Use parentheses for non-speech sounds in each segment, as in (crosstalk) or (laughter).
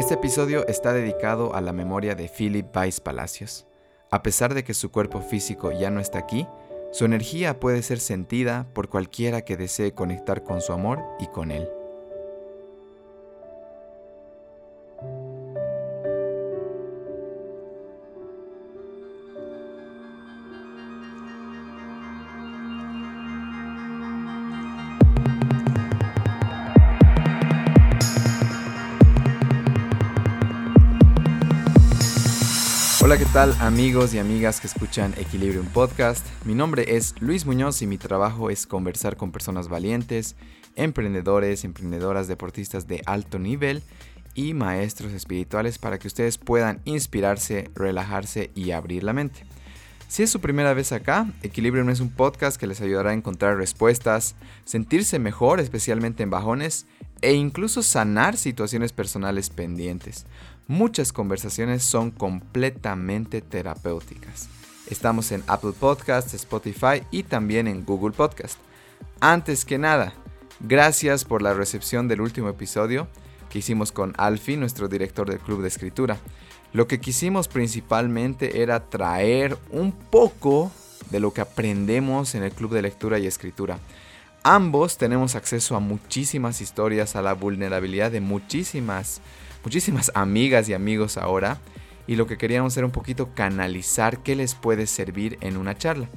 Este episodio está dedicado a la memoria de Philip Weiss Palacios. A pesar de que su cuerpo físico ya no está aquí, su energía puede ser sentida por cualquiera que desee conectar con su amor y con él. Amigos y amigas que escuchan Equilibrium Podcast? Mi nombre es Luis Muñoz y mi trabajo es conversar con personas valientes, emprendedores, emprendedoras, deportistas de alto nivel y maestros espirituales para que ustedes puedan inspirarse, relajarse y abrir la mente. Si es su primera vez acá, Equilibrium es un podcast que les ayudará a encontrar respuestas, sentirse mejor, especialmente en bajones, e incluso sanar situaciones personales pendientes muchas conversaciones son completamente terapéuticas. Estamos en Apple Podcasts, Spotify y también en Google Podcast. Antes que nada, gracias por la recepción del último episodio que hicimos con Alfie, nuestro director del club de escritura. Lo que quisimos principalmente era traer un poco de lo que aprendemos en el club de lectura y escritura. Ambos tenemos acceso a muchísimas historias, a la vulnerabilidad de muchísimas muchísimas (laughs) amigas y amigos ahora y lo que queríamos era un poquito canalizar qué les puede servir en una charla.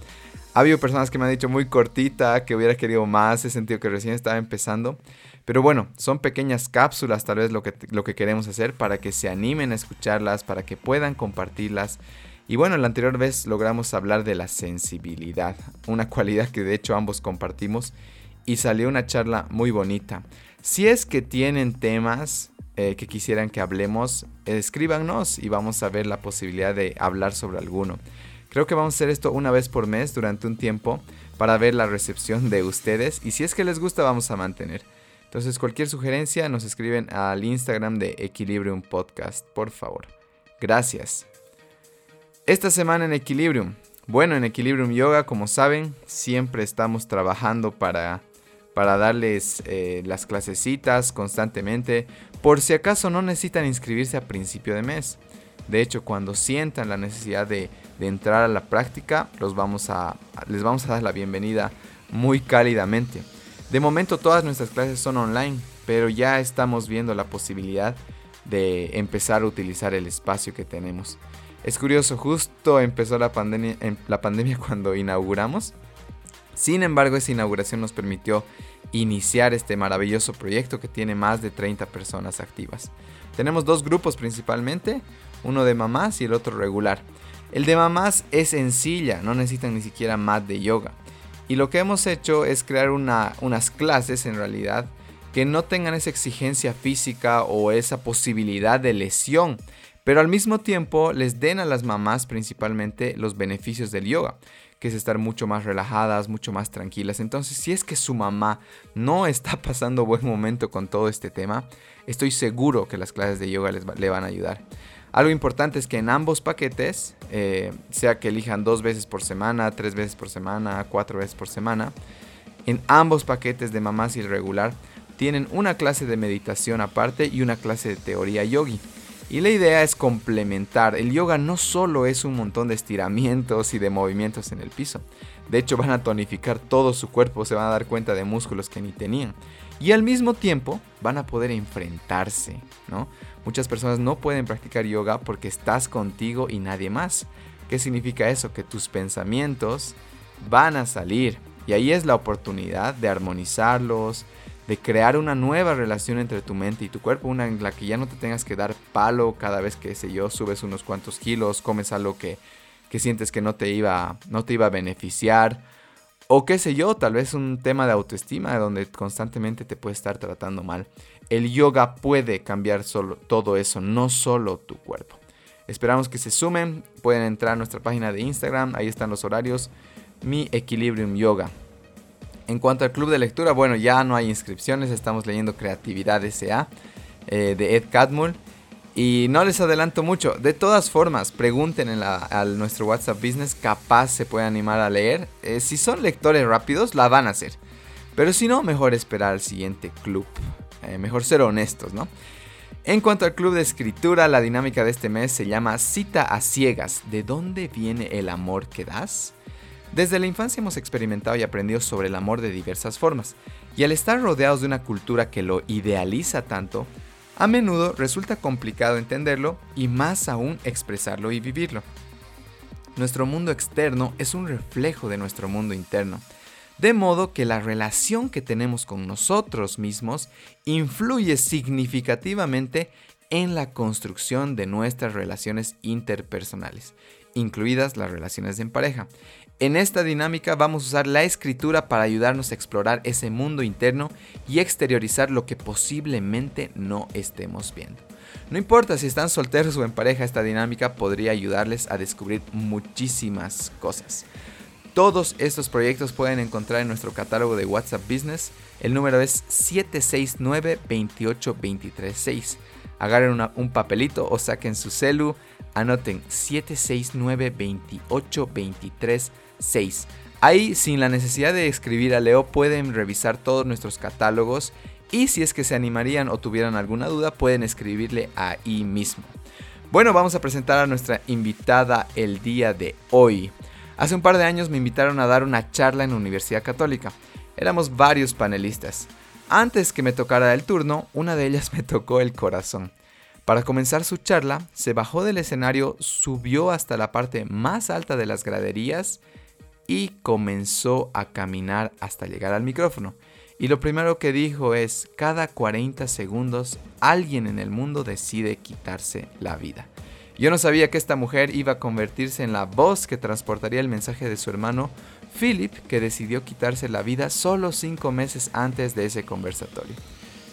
Ha habido personas que me han dicho muy cortita, que hubiera querido más, he sentido que recién estaba empezando. Pero bueno, son pequeñas cápsulas tal vez lo que, lo que queremos hacer para que se animen a escucharlas, para que puedan compartirlas. Y bueno, la anterior vez logramos hablar de la sensibilidad, una (laughs) cualidad que de hecho ambos compartimos y salió una charla muy bonita. Si es que tienen temas eh, que quisieran que hablemos, escríbanos y vamos a ver la posibilidad de hablar sobre alguno. Creo que vamos a hacer esto una vez por mes durante un tiempo para ver la recepción de ustedes y si es que les gusta vamos a mantener. Entonces cualquier sugerencia nos escriben al Instagram de Equilibrium Podcast, por favor. Gracias. Esta semana en Equilibrium. Bueno, en Equilibrium Yoga, como saben, siempre estamos trabajando para para darles eh, las clasecitas constantemente, por si acaso no necesitan inscribirse a principio de mes. De hecho, cuando sientan la necesidad de, entrar a la práctica, los vamos a, les vamos a dar la bienvenida muy cálidamente. De momento todas nuestras clases son online, pero ya estamos viendo la posibilidad de empezar a utilizar el espacio que tenemos. Es curioso, justo empezó la pandemia, la pandemia (laughs) cuando inauguramos sin embargo, esa inauguración nos permitió iniciar este maravilloso proyecto que tiene más de 30 personas activas. Tenemos dos grupos principalmente, uno de mamás y el otro regular. El de mamás es sencilla, no necesitan ni siquiera mat de yoga. Y lo que hemos hecho es crear unas clases en realidad que no tengan esa exigencia física o esa posibilidad de lesión, pero al mismo tiempo les den a las mamás principalmente los beneficios del yoga que es estar mucho más relajadas, mucho más tranquilas. Entonces, si es que su mamá no (laughs) está pasando buen momento con todo este tema, estoy seguro que las clases de yoga les le van a ayudar. Algo importante es que en ambos paquetes, eh, sea que elijan dos veces por semana, tres veces por semana, cuatro veces por semana, en ambos paquetes de mamás y el regular, tienen una clase de meditación aparte y una clase de teoría yogi. Y la idea es complementar. El yoga no solo es un montón de estiramientos y de movimientos en el piso. De hecho van a tonificar todo su cuerpo, se van a dar cuenta de músculos que ni tenían. Y al mismo tiempo van a poder enfrentarse, ¿no? Muchas personas no pueden practicar yoga porque estás contigo y nadie más. ¿Qué significa eso? Que tus pensamientos van a salir. Y ahí es la oportunidad de armonizarlos, de crear una nueva relación entre tu mente y tu cuerpo, una en la que ya no te tengas que dar palo cada vez que, sé yo, subes unos cuantos kilos, comes algo que, que sientes que no te, iba, no te iba a beneficiar, o qué sé yo, tal vez un tema de autoestima donde constantemente te puede estar tratando mal. El yoga puede cambiar solo, todo eso, no solo tu cuerpo. Esperamos que se sumen, pueden entrar a nuestra página de Instagram, ahí están los horarios, mi Equilibrium Yoga. En cuanto al club de lectura, bueno, ya no hay inscripciones, estamos leyendo Creatividad S.A. Eh, de Ed Catmull. Y no les adelanto mucho. De todas formas, pregunten en a nuestro WhatsApp Business, capaz se puede animar a leer. Eh, si son lectores rápidos, la van a hacer. Pero si no, mejor esperar al siguiente club. Eh, mejor ser honestos, ¿no? En cuanto al club de escritura, la dinámica de este mes se llama Cita a ciegas. ¿De dónde viene el amor que das? Desde la infancia hemos experimentado y aprendido sobre el amor de diversas formas, y al estar rodeados de una cultura que lo idealiza tanto, a menudo resulta complicado entenderlo y más aún expresarlo y vivirlo. Nuestro mundo externo es un reflejo de nuestro mundo interno, de modo que la relación que tenemos con nosotros mismos influye significativamente en la construcción de nuestras relaciones interpersonales, incluidas las relaciones en pareja. En esta dinámica vamos a usar la escritura para ayudarnos a explorar ese mundo interno y exteriorizar lo que posiblemente no estemos viendo. No importa si están solteros o en pareja, esta dinámica podría ayudarles a descubrir muchísimas cosas. Todos estos proyectos pueden encontrar en nuestro catálogo de WhatsApp Business. El número es 769 28236 Agarren un papelito o saquen su celu, anoten 769 28236 Ahí, sin la necesidad de escribir a Leo, pueden revisar todos nuestros catálogos y si es que se animarían o tuvieran alguna duda, pueden escribirle ahí mismo. Bueno, vamos a presentar a nuestra invitada el día de hoy. Hace un par de años me invitaron a dar una charla en la Universidad Católica. Éramos varios panelistas. Antes que me tocara el turno, una de ellas (laughs) me tocó el corazón. Para comenzar su charla, se bajó del escenario, subió hasta la parte más alta de las graderías y comenzó a caminar hasta llegar al micrófono. Y lo primero que dijo es, cada 40 segundos alguien en el mundo decide quitarse la vida. Yo no sabía que esta mujer iba a convertirse en la voz que transportaría el mensaje de su hermano Philip, que decidió quitarse la vida solo cinco meses antes de ese conversatorio.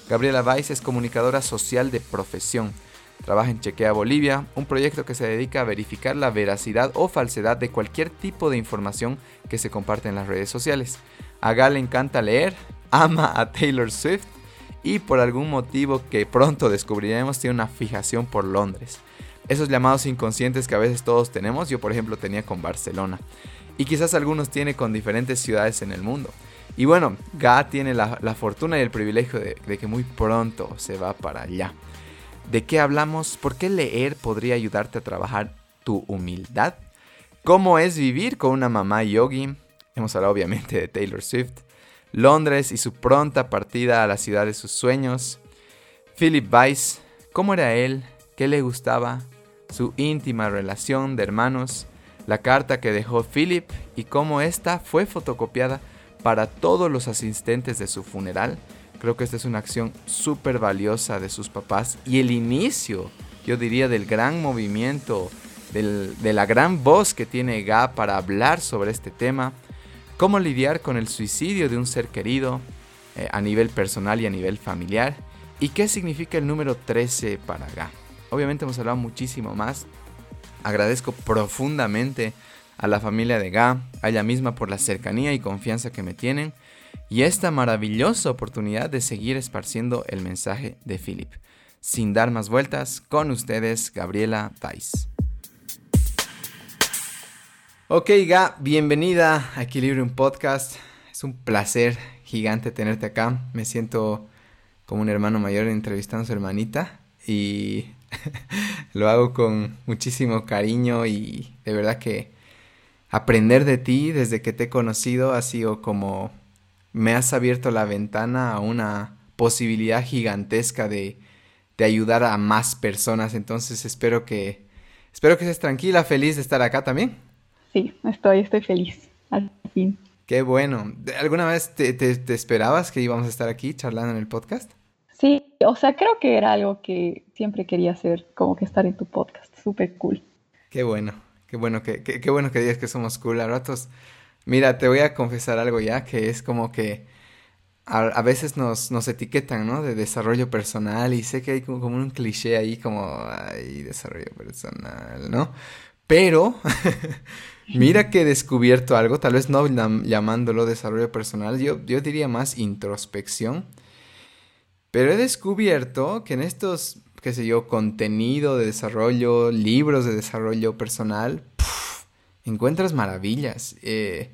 Gabriela Weiss es comunicadora social de profesión. Trabaja en Chequea Bolivia, un proyecto que se dedica a verificar la veracidad o falsedad de cualquier tipo de información que se comparte en las redes sociales. A Gal le encanta leer, ama a Taylor Swift y por algún motivo que pronto descubriremos tiene una fijación por Londres esos llamados inconscientes que a veces todos tenemos, yo por ejemplo tenía con Barcelona, y quizás algunos tiene con diferentes ciudades en el mundo. Y bueno, Ga tiene la, fortuna y el privilegio de, de, que muy pronto se va para allá. ¿De qué hablamos? ¿Por qué leer podría ayudarte a trabajar tu humildad? ¿Cómo es vivir con una mamá yogi? Hemos hablado obviamente de Taylor Swift. Londres y su pronta partida a la ciudad de sus sueños. Philip Weiss, ¿cómo era él? ¿Qué le gustaba? su íntima relación de hermanos, la carta que dejó Philip y cómo esta fue fotocopiada para todos los asistentes de su funeral. Creo que esta es una acción súper valiosa de sus papás y el inicio, yo diría, del gran movimiento, de la gran voz que tiene Ga para hablar sobre este tema, cómo lidiar con el suicidio de un ser querido eh, a nivel personal y a nivel familiar, y qué significa el número 13 para Ga. Obviamente hemos hablado muchísimo más. Agradezco profundamente a la familia de Ga, a ella misma por la cercanía y confianza que me tienen y esta maravillosa oportunidad de seguir esparciendo el mensaje de Philip. Sin dar más vueltas, con ustedes Gabriela Weiss. Ok, Ga, bienvenida a Equilibrium Podcast. Es un placer gigante tenerte acá. Me siento como un hermano mayor entrevistando a su hermanita y (laughs) lo hago con muchísimo cariño y de verdad que aprender de ti desde que te he conocido ha sido como me has abierto la ventana a una posibilidad gigantesca de, de ayudar a más personas. Entonces espero que espero que estés tranquila, feliz de estar acá también. Sí, estoy, estoy feliz. Al fin. Qué bueno. ¿Alguna vez te, te esperabas que íbamos a estar aquí charlando en el podcast? Sí, o sea, creo que era algo que siempre quería hacer, como que estar en tu podcast, súper cool. Qué bueno, qué bueno que, qué, bueno que digas que somos cool. A ratos, mira, te voy a confesar algo ya, que es como que a, veces nos, nos etiquetan, ¿no? De desarrollo personal y sé que hay como, un cliché ahí como, ay, desarrollo personal, ¿no? Pero, (laughs) mira que he descubierto algo, tal vez no llamándolo desarrollo personal, yo, yo diría más introspección pero he descubierto que en estos, qué sé yo, contenido de desarrollo, libros de desarrollo personal, encuentras maravillas. Eh,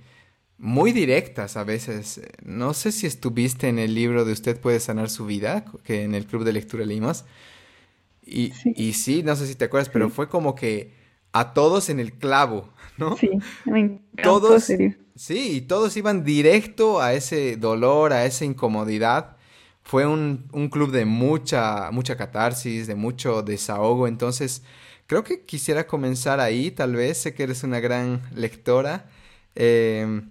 muy directas a veces. No sé si estuviste en el libro de Usted puede sanar su vida, que en el club de lectura leímos. Y sí. y sí, no sé si te acuerdas, pero fue como que a todos en el clavo, (laughs) ¿no? Sí, me encantó, todos, serio. Sí, y todos iban directo a ese dolor, a esa incomodidad. Fue un, un club de mucha, mucha catarsis, de mucho desahogo, entonces creo que quisiera comenzar ahí, tal vez, sé que eres una gran lectora. Eh,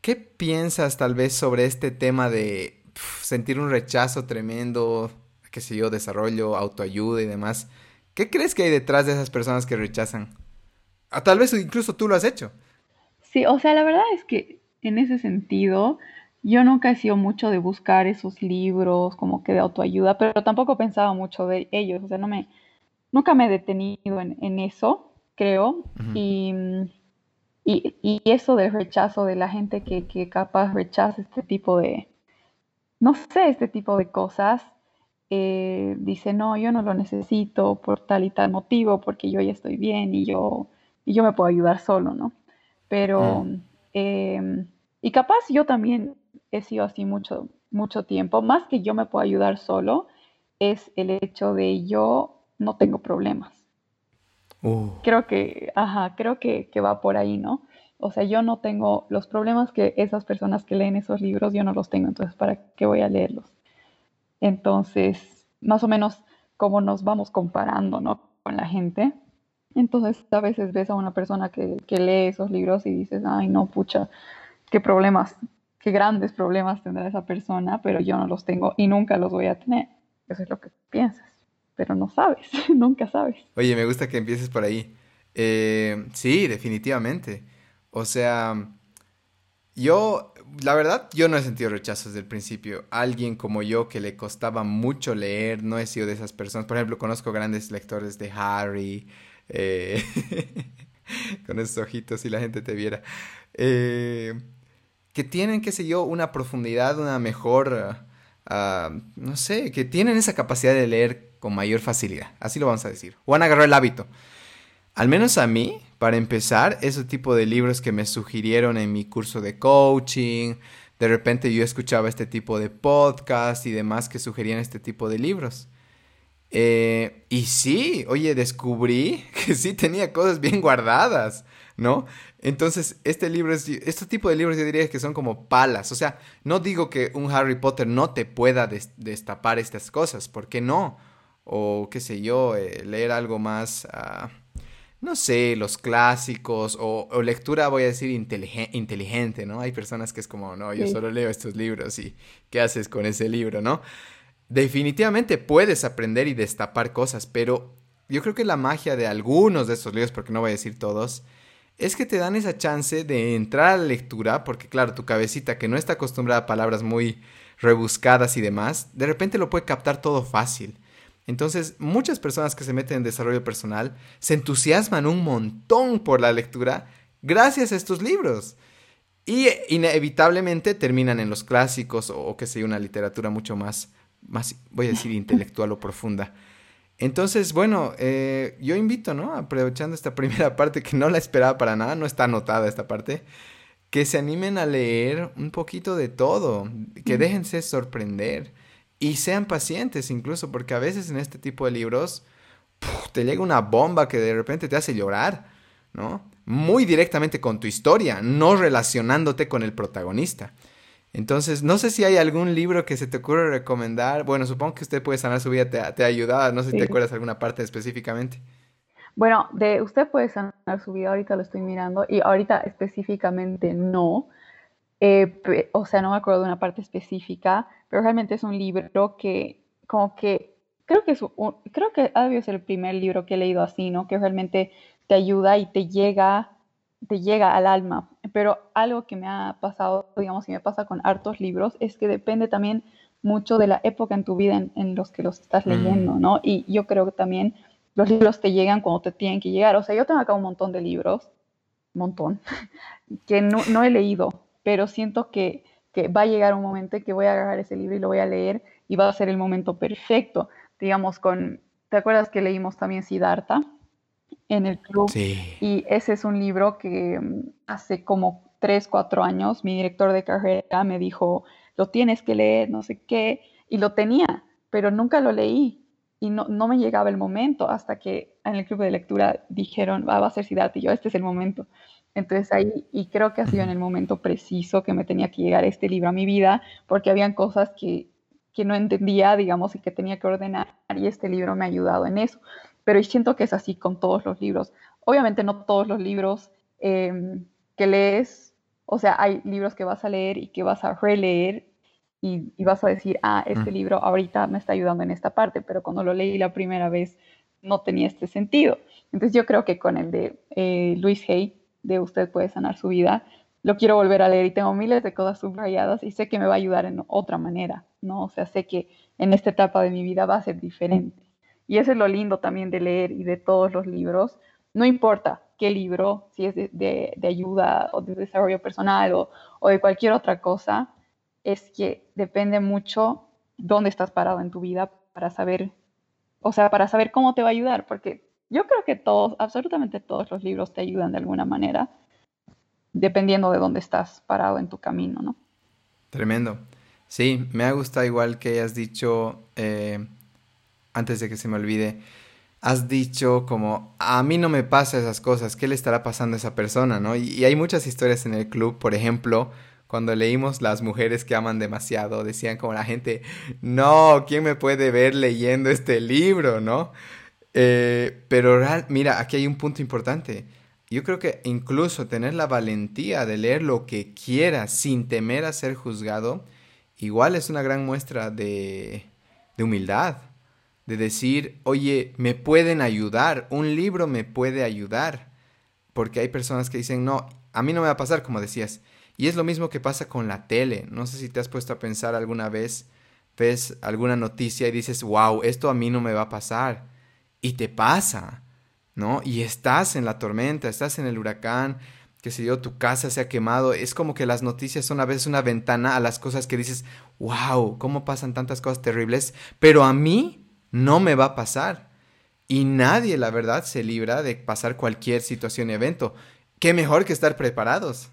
¿Qué piensas tal vez sobre este tema de sentir un rechazo tremendo, qué sé yo, desarrollo, autoayuda y demás? ¿Qué crees que hay detrás de esas personas que rechazan? Ah, tal vez incluso tú lo has hecho. Sí, o sea, la verdad es que en ese sentido, yo nunca he sido mucho de buscar esos libros como que de autoayuda, pero tampoco pensaba mucho de ellos, o sea, no me, nunca me he detenido en, en eso, creo, y, y, y eso del rechazo de la gente que, que capaz rechaza este tipo de, no sé, este tipo de cosas, eh, dice, no, yo no lo necesito por tal y tal motivo, porque yo ya estoy bien y yo, y yo me puedo ayudar solo, ¿no? Pero, eh, y capaz yo también he sido así mucho, mucho tiempo, más que yo me puedo ayudar solo, es el hecho de yo no tengo problemas. uh, Creo que, ajá, creo que, que va por ahí, ¿no? O sea, yo no tengo los problemas que esas personas que leen esos libros, yo no los tengo, entonces, ¿para qué voy a leerlos? Entonces, más o menos como nos vamos comparando, ¿no? Con la gente. Entonces, a veces ves a una persona que, que lee esos libros y dices, ay, no, pucha, qué problemas, qué grandes problemas tendrá esa persona, pero yo no los tengo y nunca los voy a tener. Eso es lo que piensas, pero no sabes, (laughs) nunca sabes. Oye, me gusta que empieces por ahí. Eh, sí, definitivamente. O sea, yo, la verdad, yo no he sentido rechazo desde el principio. Alguien como yo que le costaba mucho leer, no he sido de esas personas. Por ejemplo, conozco grandes lectores de Harry, eh, (laughs) con esos ojitos si la gente te viera, eh, que tienen, qué sé yo, una profundidad, una mejor, ah, ah, no sé, que tienen esa capacidad de leer con mayor facilidad. Así lo vamos a decir. O han agarrado el hábito. Al menos a mí, para empezar, ese tipo de libros que me sugirieron en mi curso de coaching, de repente yo escuchaba este tipo de podcast y demás que sugerían este tipo de libros. Eh, y sí, oye, descubrí (laughs) que sí tenía cosas bien guardadas, ¿no? Entonces, este libro es, este tipo de libros yo diría que son como palas. O sea, no digo que un Harry Potter no te pueda des- destapar estas cosas, ¿por qué no? O qué sé yo, eh, leer algo más, ah, no sé, los clásicos o, o lectura, voy a decir, inteligen- inteligente, ¿no? Hay personas que es como, no, yo Sí, solo leo estos libros y ¿qué haces con ese libro, no? Definitivamente puedes aprender y destapar cosas, pero yo creo que la magia de algunos de estos libros, porque no voy a decir todos, es que te dan esa chance de entrar a la lectura, porque claro, tu cabecita que no está acostumbrada a palabras muy rebuscadas y demás, de repente lo puede captar todo fácil. Entonces, muchas personas que se meten en desarrollo personal se entusiasman un montón por la lectura gracias a estos libros. Y inevitablemente terminan en los clásicos o, qué sé yo, una literatura mucho más, más, voy a decir, (laughs) intelectual o profunda. Entonces, bueno, eh, yo invito, ¿no? Aprovechando esta primera parte que no la esperaba para nada, no está anotada esta parte, que se animen a leer un poquito de todo, que mm, déjense sorprender y sean pacientes incluso, porque a veces en este tipo de libros puf, te llega una bomba que de repente te hace llorar, ¿no? Muy directamente con tu historia, no relacionándote con el protagonista. Entonces, no sé si hay algún libro que se te ocurre recomendar. Bueno, supongo que usted puede sanar su vida, te, te ha ayudado. No sé si te acuerdas alguna parte específicamente. Bueno, de usted puede sanar su vida, ahorita lo estoy mirando, y ahorita específicamente no, eh, o sea, no me acuerdo de una parte específica, pero realmente es un libro que como que creo que es un- creo que ha debido ser el primer libro que he leído así, ¿no? Que realmente te ayuda y te llega, te llega al alma. Pero algo que me ha pasado, digamos, y me pasa con hartos libros, es que depende también mucho de la época en tu vida en, en los que los estás leyendo, Mm, ¿no? Y yo creo que también los libros te llegan cuando te tienen que llegar. O sea, yo tengo acá un montón de libros, montón, (laughs) que no, no he leído, pero siento que, que va a llegar un momento en que voy a agarrar ese libro y lo voy a leer y va a ser el momento perfecto. Digamos, con, ¿te acuerdas que leímos también Siddhartha en el club? sí. Y ese es un libro que mm, hace como tres, cuatro años mi director de carrera me dijo, lo tienes que leer, no sé qué, y lo tenía, pero nunca lo leí. y no, no, me llegaba el momento hasta que en el club de lectura dijeron, va, a ser Siddhartha, y yo, este es el momento. Entonces ahí, y creo que ha sido en el momento preciso que me tenía que llegar este libro a mi vida, porque habían cosas que, que no entendía, digamos, y que tenía que ordenar, y este libro me ha ayudado en eso. Pero siento que es así con todos los libros. Obviamente no todos los libros em, que lees, o sea, hay libros que vas a leer y que vas a releer y, vas a decir, ah, este libro ahorita me está ayudando en esta parte, pero cuando lo leí la primera vez no tenía este sentido. Entonces yo creo que con el de eh, Luis Hay, de Usted puede sanar su vida, lo quiero volver a leer y tengo miles de cosas subrayadas y sé que me va a ayudar en otra manera, ¿no? O sea, sé que en esta etapa de mi vida va a ser diferente. Y eso es lo lindo también de leer y de todos los libros. No importa qué libro, si es de, ayuda o de desarrollo personal o, o de cualquier otra cosa, es que depende mucho dónde estás parado en tu vida para saber, o sea, para saber cómo te va a ayudar, porque yo creo que todos, absolutamente todos los libros te ayudan de alguna manera, dependiendo de dónde estás parado en tu camino, ¿no? Tremendo. Sí, me ha gustado igual que hayas dicho, eh, antes de que se me olvide, has dicho como, a mí no me pasa esas cosas, ¿qué le estará pasando a esa persona, no? y hay muchas historias en el club, por ejemplo, cuando leímos Las mujeres que aman demasiado, decían como la gente, no, ¿quién me puede ver leyendo este libro, no? Eh, pero mira, aquí hay un punto importante. Yo creo que incluso tener la valentía de leer lo que quieras sin temer a ser juzgado, igual es una gran muestra de, de humildad. De decir, oye, me pueden ayudar, un libro me puede ayudar. Porque hay personas que dicen, no, a mí no me va a pasar, como decías, y es lo mismo que pasa con la tele. No sé si te has puesto a pensar alguna vez, ves alguna noticia y dices, wow, esto a mí no me va a pasar. Y te pasa, ¿no? Y estás en la tormenta, estás en el huracán, que sé yo, tu casa se ha quemado. Es como que las noticias son a veces una ventana a las cosas que dices, wow, ¿cómo pasan tantas cosas terribles? Pero a mí no me va a pasar. Y nadie, la verdad, se libra de pasar cualquier situación y evento. ¿Qué mejor que estar preparados?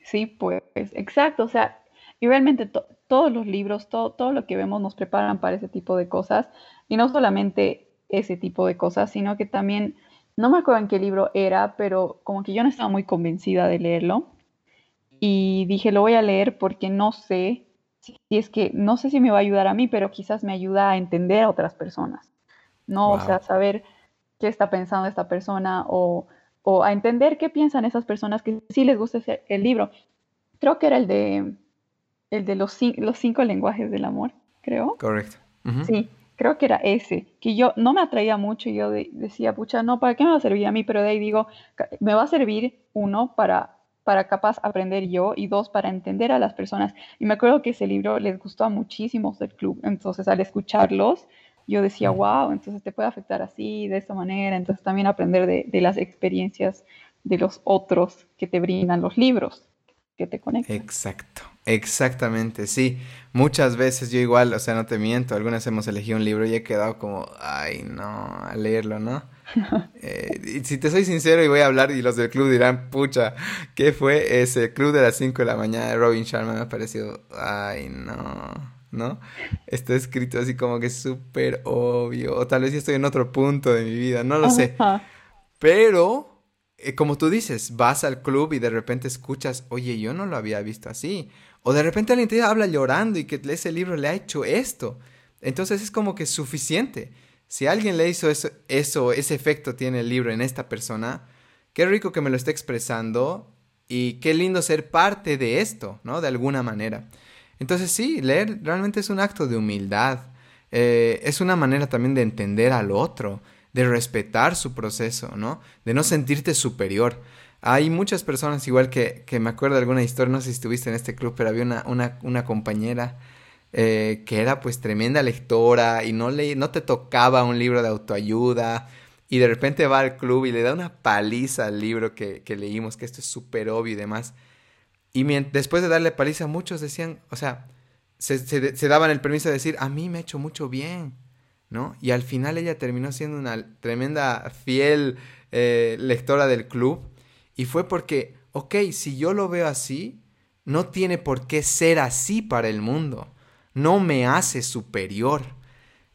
Sí, pues, exacto. O sea, y realmente todos los libros, todo, todo lo que vemos nos preparan para ese tipo de cosas. Y no solamente ese tipo de cosas, sino que también, no me acuerdo en qué libro era, pero como que yo no estaba muy convencida de leerlo. Y dije, lo voy a leer porque no sé si es que, no sé si me va a ayudar a mí, pero quizás me ayuda a entender a otras personas. ¿No? O sea, saber qué está pensando esta persona o o a entender qué piensan esas personas que sí les gusta el libro. Creo que era el de, el de los, los cinco lenguajes del amor, creo. Correcto. Sí, creo que era ese, que yo no me atraía mucho y yo decía, pucha, no, ¿para qué me va a servir a mí? Pero de ahí digo, me va a servir uno para, para capaz aprender yo y dos, para entender a las personas. Y me acuerdo que ese libro les gustó a muchísimos del club, entonces al escucharlos, yo decía, wow, entonces te puede afectar así, de esta manera, entonces también aprender de, las experiencias de los otros que te brindan los libros, que te conectan. Exacto, exactamente, sí. Muchas veces yo igual, o sea, no te miento, algunas hemos elegido un libro y he quedado como, ay, no, a leerlo, ¿no? (laughs) eh, si te soy sincero y voy a hablar y los del club dirán, pucha, ¿qué fue ese club de las 5 de la mañana de Robin Sharma? Me ha parecido, ay, no ¿no? Está escrito así como que súper obvio, o tal vez ya estoy en otro punto de mi vida, no lo sé. Pero, eh, como tú dices, vas al club y de repente escuchas, oye, yo no lo había visto así. O de repente alguien te habla llorando y que ese libro le ha hecho esto. Entonces es como que suficiente. Si alguien le hizo eso, eso, ese efecto tiene el libro en esta persona, qué rico que me lo esté expresando y qué lindo ser parte de esto, ¿no? De alguna manera. Entonces sí, leer realmente es un acto de humildad. Eh, es una manera también de entender al otro, de respetar su proceso, ¿no? De no sentirte superior. Hay muchas personas, igual que, que me acuerdo de alguna historia, no sé si estuviste en este club, pero había una, una, una compañera eh, que era pues tremenda lectora y no, le, no te tocaba un libro de autoayuda y de repente va al club y le da una paliza al libro que, que leímos, que esto es súper obvio y demás. Y después de darle paliza, muchos decían, o sea, se, daban el permiso de decir, a mí me ha hecho mucho bien, ¿no? Y al final ella terminó siendo una tremenda, fiel eh, lectora del club. Y fue porque, ok, si yo lo veo así, no tiene por qué ser así para el mundo. No me hace superior.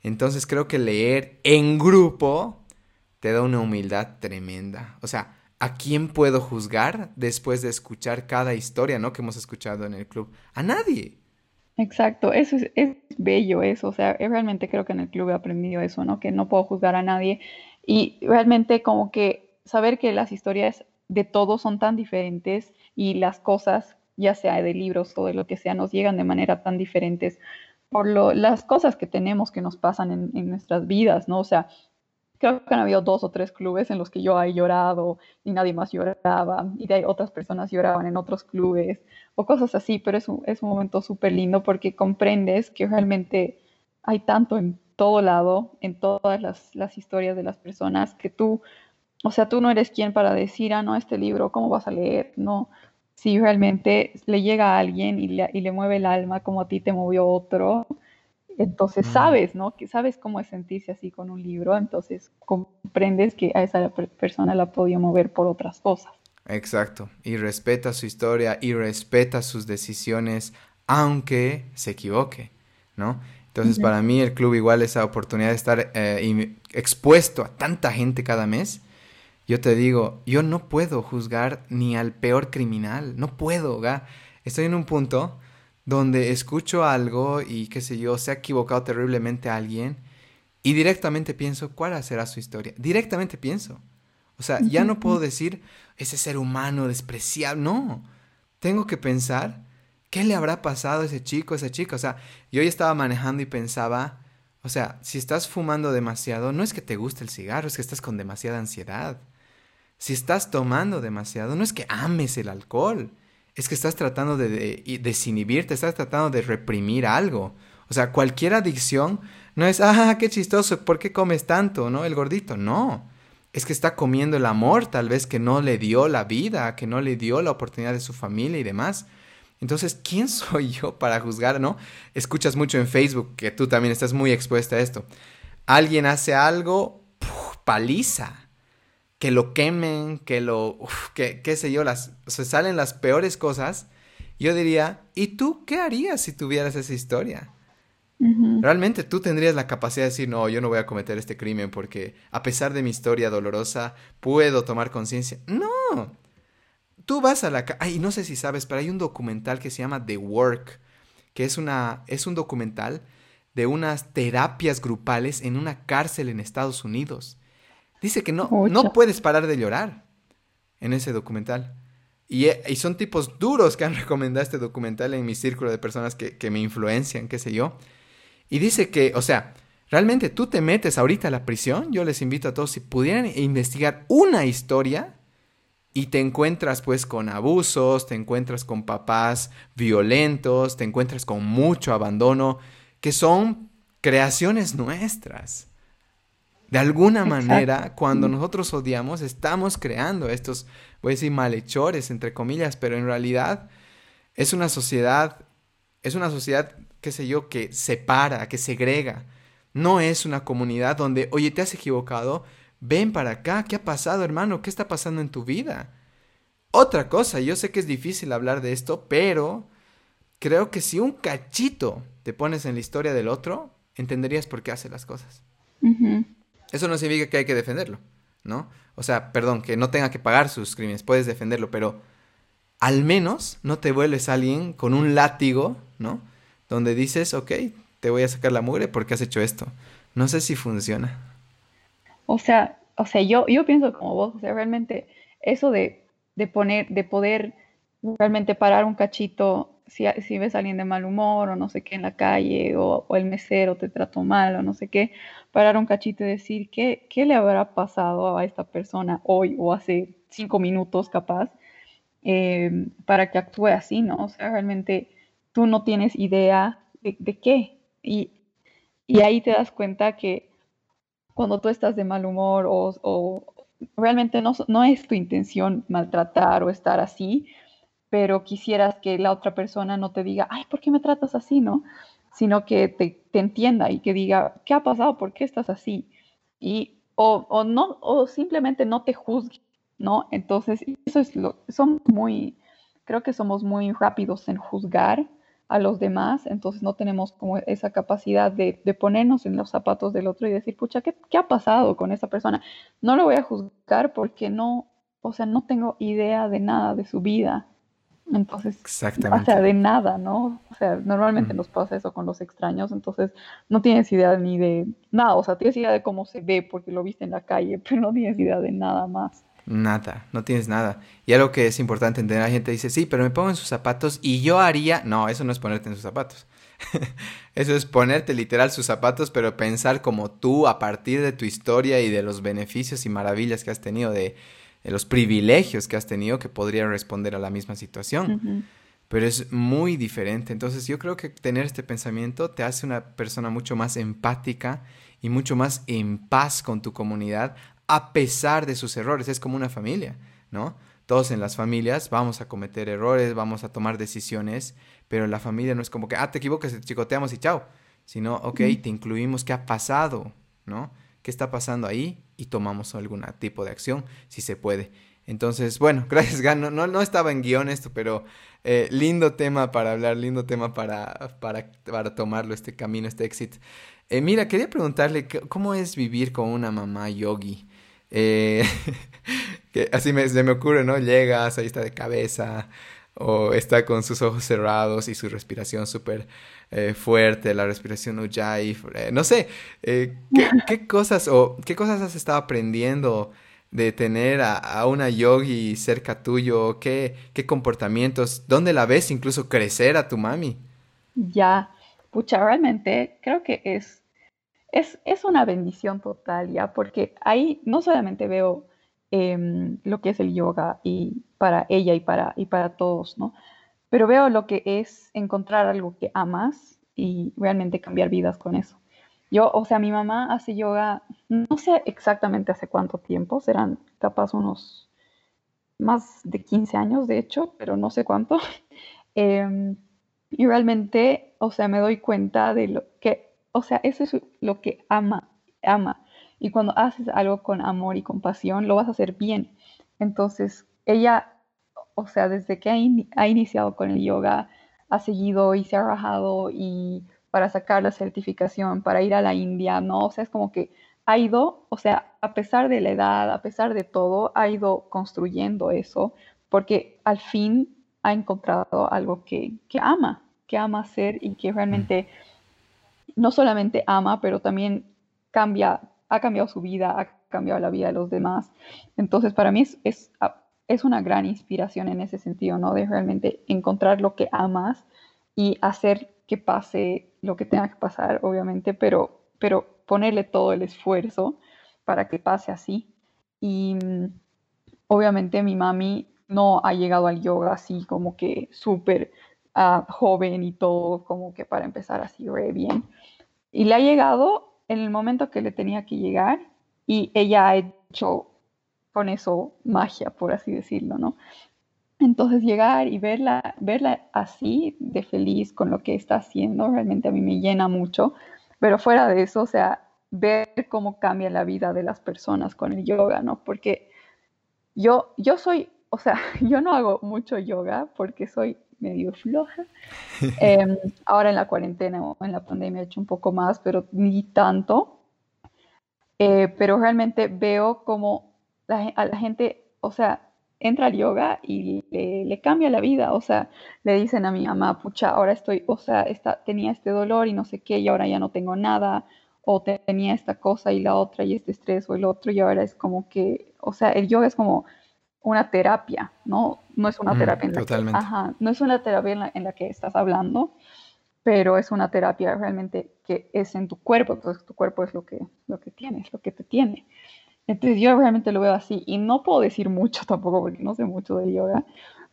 Entonces creo que leer en grupo te da una humildad tremenda. O sea, ¿a quién puedo juzgar después de escuchar cada historia, ¿no? Que hemos escuchado en el club. A nadie. Exacto, eso es, bello eso, o sea, realmente creo que en el club he aprendido eso, ¿no? Que no puedo juzgar a nadie y realmente como que saber que las historias de todos son tan diferentes y las cosas, ya sea de libros o de lo que sea, nos llegan de manera tan diferentes por lo, las cosas que tenemos que nos pasan en, en nuestras vidas, ¿no? O sea, creo que han habido dos o tres clubes en los que yo he llorado y nadie más lloraba y de otras personas lloraban en otros clubes o cosas así, pero es un, es un momento súper lindo porque comprendes que realmente hay tanto en todo lado, en todas las, las, historias de las personas, que tú, o sea, tú no eres quien para decir, ah, no, este libro, ¿cómo vas a leer? No, si realmente le llega a alguien y le, y le mueve el alma como a ti te movió otro, entonces sabes, ¿no? Que sabes cómo es sentirse así con un libro, entonces comprendes que a esa persona la podido mover por otras cosas. Exacto, y respeta su historia y respeta sus decisiones, aunque se equivoque, ¿no? Entonces, para mí el club igual esa oportunidad de estar eh, expuesto a tanta gente cada mes. Yo te digo, yo no puedo juzgar ni al peor criminal, no puedo, ¿ga? Estoy en un punto donde escucho algo y qué sé yo, se ha equivocado terriblemente a alguien y directamente pienso, ¿cuál será su historia? Directamente pienso. O sea, ya no puedo decir, ese ser humano despreciable, no. Tengo que pensar ¿Qué le habrá pasado a ese chico, a esa chica? O sea, yo ya estaba manejando y pensaba, o sea, si estás fumando demasiado, no es que te guste el cigarro, es que estás con demasiada ansiedad. Si estás tomando demasiado, no es que ames el alcohol, es que estás tratando de, de desinhibirte, estás tratando de reprimir algo. O sea, cualquier adicción no es, ah, qué chistoso, ¿por qué comes tanto, no? El gordito, no. Es que está comiendo el amor, tal vez que no le dio la vida, que no le dio la oportunidad de su familia y demás. Entonces, ¿quién (laughs) soy yo para juzgar, no? Escuchas mucho en Facebook que tú también estás muy expuesta a esto. Alguien hace algo, paliza. Que lo quemen, que lo, que, qué sé yo, las, se salen las peores cosas. Yo diría, ¿y tú qué harías si tuvieras esa historia? Realmente tú tendrías la capacidad de decir, no, yo no voy a cometer este crimen porque a pesar de mi historia dolorosa, puedo tomar conciencia. No, Tú vas a la... Ay, no sé si sabes, pero hay un documental que se llama The Work, que es, una, es un documental de unas terapias grupales en una cárcel en Estados Unidos. Dice que no, no puedes parar de llorar en ese documental. Y, y, son tipos duros que han (laughs) recomendado este documental en mi círculo de personas que, que me influencian, qué sé yo. Y dice que, o sea, realmente tú te metes ahorita a la prisión, yo les invito a todos, si pudieran investigar una historia y te encuentras pues con abusos, te encuentras con papás violentos, te encuentras con mucho abandono, que son creaciones nuestras. De alguna manera, cuando nosotros odiamos, estamos creando estos, voy a decir, malhechores, entre comillas, pero en realidad es una sociedad, es una sociedad, qué sé yo, que separa, que segrega. No es una comunidad donde, oye, te has equivocado, ven para acá, ¿qué ha pasado hermano? ¿Qué está pasando en tu vida? Otra cosa, yo sé que es difícil hablar de esto, pero creo que si un cachito te pones en la historia del otro, entenderías por qué hace las cosas. Eso no significa que hay que defenderlo, ¿no? O sea, perdón, que no tenga que pagar sus crímenes, puedes defenderlo, pero al menos no te vuelves alguien con un látigo, ¿no? Donde dices, ok, te voy a sacar la mugre porque has hecho esto. No sé si funciona. O sea, o sea, yo, yo pienso como vos, o sea, realmente eso de, de poner, de poder realmente parar un cachito si, ves a alguien de mal humor o no sé qué en la calle o, el mesero te trató mal o no sé qué, parar un cachito y decir qué, qué le habrá pasado a esta persona hoy o hace cinco minutos capaz eh, para que actúe así, ¿no? O sea, realmente tú no tienes idea de, qué y, ahí te das cuenta que cuando tú estás de mal humor o, realmente no, no, es tu intención maltratar o estar así, pero quisieras que la otra persona no te diga, ay, ¿por qué me tratas así? ¿No? Sino que te, entienda y que diga, ¿qué ha pasado? ¿Por qué estás así? Y, o, no, o simplemente no te juzgue, ¿no? Entonces, eso es lo, son muy, creo que somos muy rápidos en juzgar a los demás, entonces no tenemos como esa capacidad de, ponernos en los zapatos del otro y decir, pucha, ¿qué, ¿qué, ha pasado con esa persona? No lo voy a juzgar porque no, o sea, no tengo idea de nada de su vida. Entonces, o sea, de nada, ¿no? O sea, normalmente nos pasa eso con los extraños, entonces no tienes idea ni de nada, o sea, tienes idea de cómo se ve porque lo viste en la calle, (laughs) pero no tienes idea de nada más. Nada, no tienes nada. Y algo que es importante entender, la gente dice, sí, pero me pongo en sus zapatos y yo haría, no, eso no es ponerte en sus zapatos. (laughs) eso es ponerte literal sus zapatos, pero pensar como tú a partir de tu historia y de los beneficios y maravillas que has tenido de los privilegios que has tenido que podrían responder a la misma situación. Pero es muy diferente. Entonces yo creo que tener este pensamiento te hace una persona mucho más empática y mucho más en paz con tu comunidad a pesar de sus errores. Es como una familia, ¿no? Todos en las familias vamos a cometer errores, vamos a tomar decisiones, pero en la familia no es como que, ah, te equivocas, te chicoteamos y chao. Sino, ok, te incluimos qué ha pasado, ¿no? ¿Qué está pasando ahí? y tomamos algún tipo de acción, si se puede. Entonces, bueno, (laughs) gracias, Gan. No, no, estaba en guion esto, pero eh, lindo tema para hablar, lindo tema para, para, para tomarlo, este camino, este éxito. Eh, mira, quería preguntarle, ¿cómo es vivir con una mamá yogi? Eh, (laughs) que así me, se me ocurre, ¿no? Llegas, ahí está de cabeza, o está con sus ojos cerrados y su respiración súper eh, fuerte, la respiración ujjayi, eh, no sé, eh, ¿qué, cosas o qué cosas has estado aprendiendo de tener a, una yogi cerca tuyo? ¿Qué, ¿Qué comportamientos? ¿Dónde la ves incluso crecer a tu mami? Ya, pucha, realmente creo que es, es, es una bendición total, ya, porque ahí no solamente veo em, lo que es el yoga y para ella y para, y para todos, ¿no? Pero veo lo que es encontrar algo que amas y realmente cambiar vidas con eso. Yo, o sea, mi mamá hace yoga, no sé exactamente hace cuánto tiempo, serán capaz unos más de 15 años, de hecho, pero no sé cuánto. (laughs) Em, y realmente, o sea, me doy cuenta de lo que, o sea, eso es lo que ama, ama. Y cuando haces algo con amor y compasión, lo vas a hacer bien. Entonces, ella o sea, desde que ha, iniciado con el yoga, ha seguido y se ha rajado y para sacar la certificación, para ir a la India, ¿no? O sea, es como que ha ido, o sea, a pesar de la edad, a pesar de todo, ha ido construyendo eso, porque al fin ha encontrado algo que, que ama, que ama hacer y que realmente no solamente ama, pero también cambia, ha cambiado su vida, ha cambiado la vida de los demás. Entonces, para mí es, es es una gran inspiración en ese sentido, ¿no? De realmente encontrar lo que amas y hacer que pase lo que tenga que pasar, obviamente, pero, pero ponerle todo el esfuerzo para que pase así. Y mm, obviamente mi mami no ha llegado al yoga así como que súper ah, joven y todo, como que para empezar así re bien. Y le ha llegado en el momento que le tenía que llegar y ella ha hecho con eso magia, por así decirlo, ¿no? Entonces llegar y verla, verla así de feliz con lo que está haciendo, realmente a mí me llena mucho. Pero fuera de eso, o sea, ver cómo cambia la vida de las personas con el yoga, ¿no? Porque yo, yo soy, o sea, (laughs) yo no hago mucho yoga porque soy medio floja. (laughs) Em, ahora en la cuarentena o en la pandemia he hecho un poco más, pero ni tanto. Eh, pero realmente veo como a la gente, o sea, entra al yoga y le, cambia la vida, o sea, le dicen a mi mamá, pucha, ahora estoy, o sea, tenía este dolor y no sé qué, y ahora ya no tengo nada, o tenía esta cosa y la otra, y este estrés o el otro, y ahora es como que, o sea, el yoga es como una terapia, ¿no? No es una terapia en la que, ajá, no es una terapia en la que estás hablando, pero es una terapia realmente que es en tu cuerpo, entonces tu cuerpo es lo que, lo que tienes, lo que te tiene. Entonces yo realmente lo veo así y no puedo decir mucho (laughs) tampoco porque no sé mucho de yoga,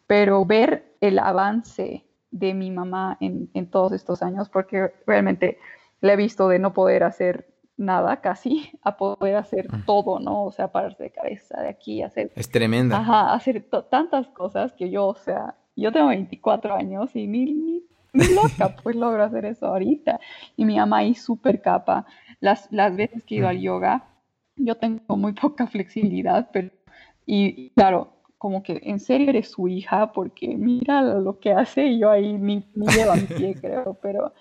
pero ver el avance de mi mamá en, todos estos años, porque realmente le he visto de no poder hacer nada casi (laughs) a poder hacer todo, ¿no? O sea, pararse de cabeza de aquí, hacer... Es tremenda. Ajá, hacer tantas cosas que yo, o sea, yo tengo 24 años y ni, ni, (laughs) loca pues logro hacer eso ahorita. Y mi mamá ahí súper capa. Las, las veces que he ido al yoga, yo tengo muy poca flexibilidad, pero, y, claro, como que en serio eres su hija porque mira lo que hace y yo ahí ni, ni llevo a mi pie, (laughs) creo, pero,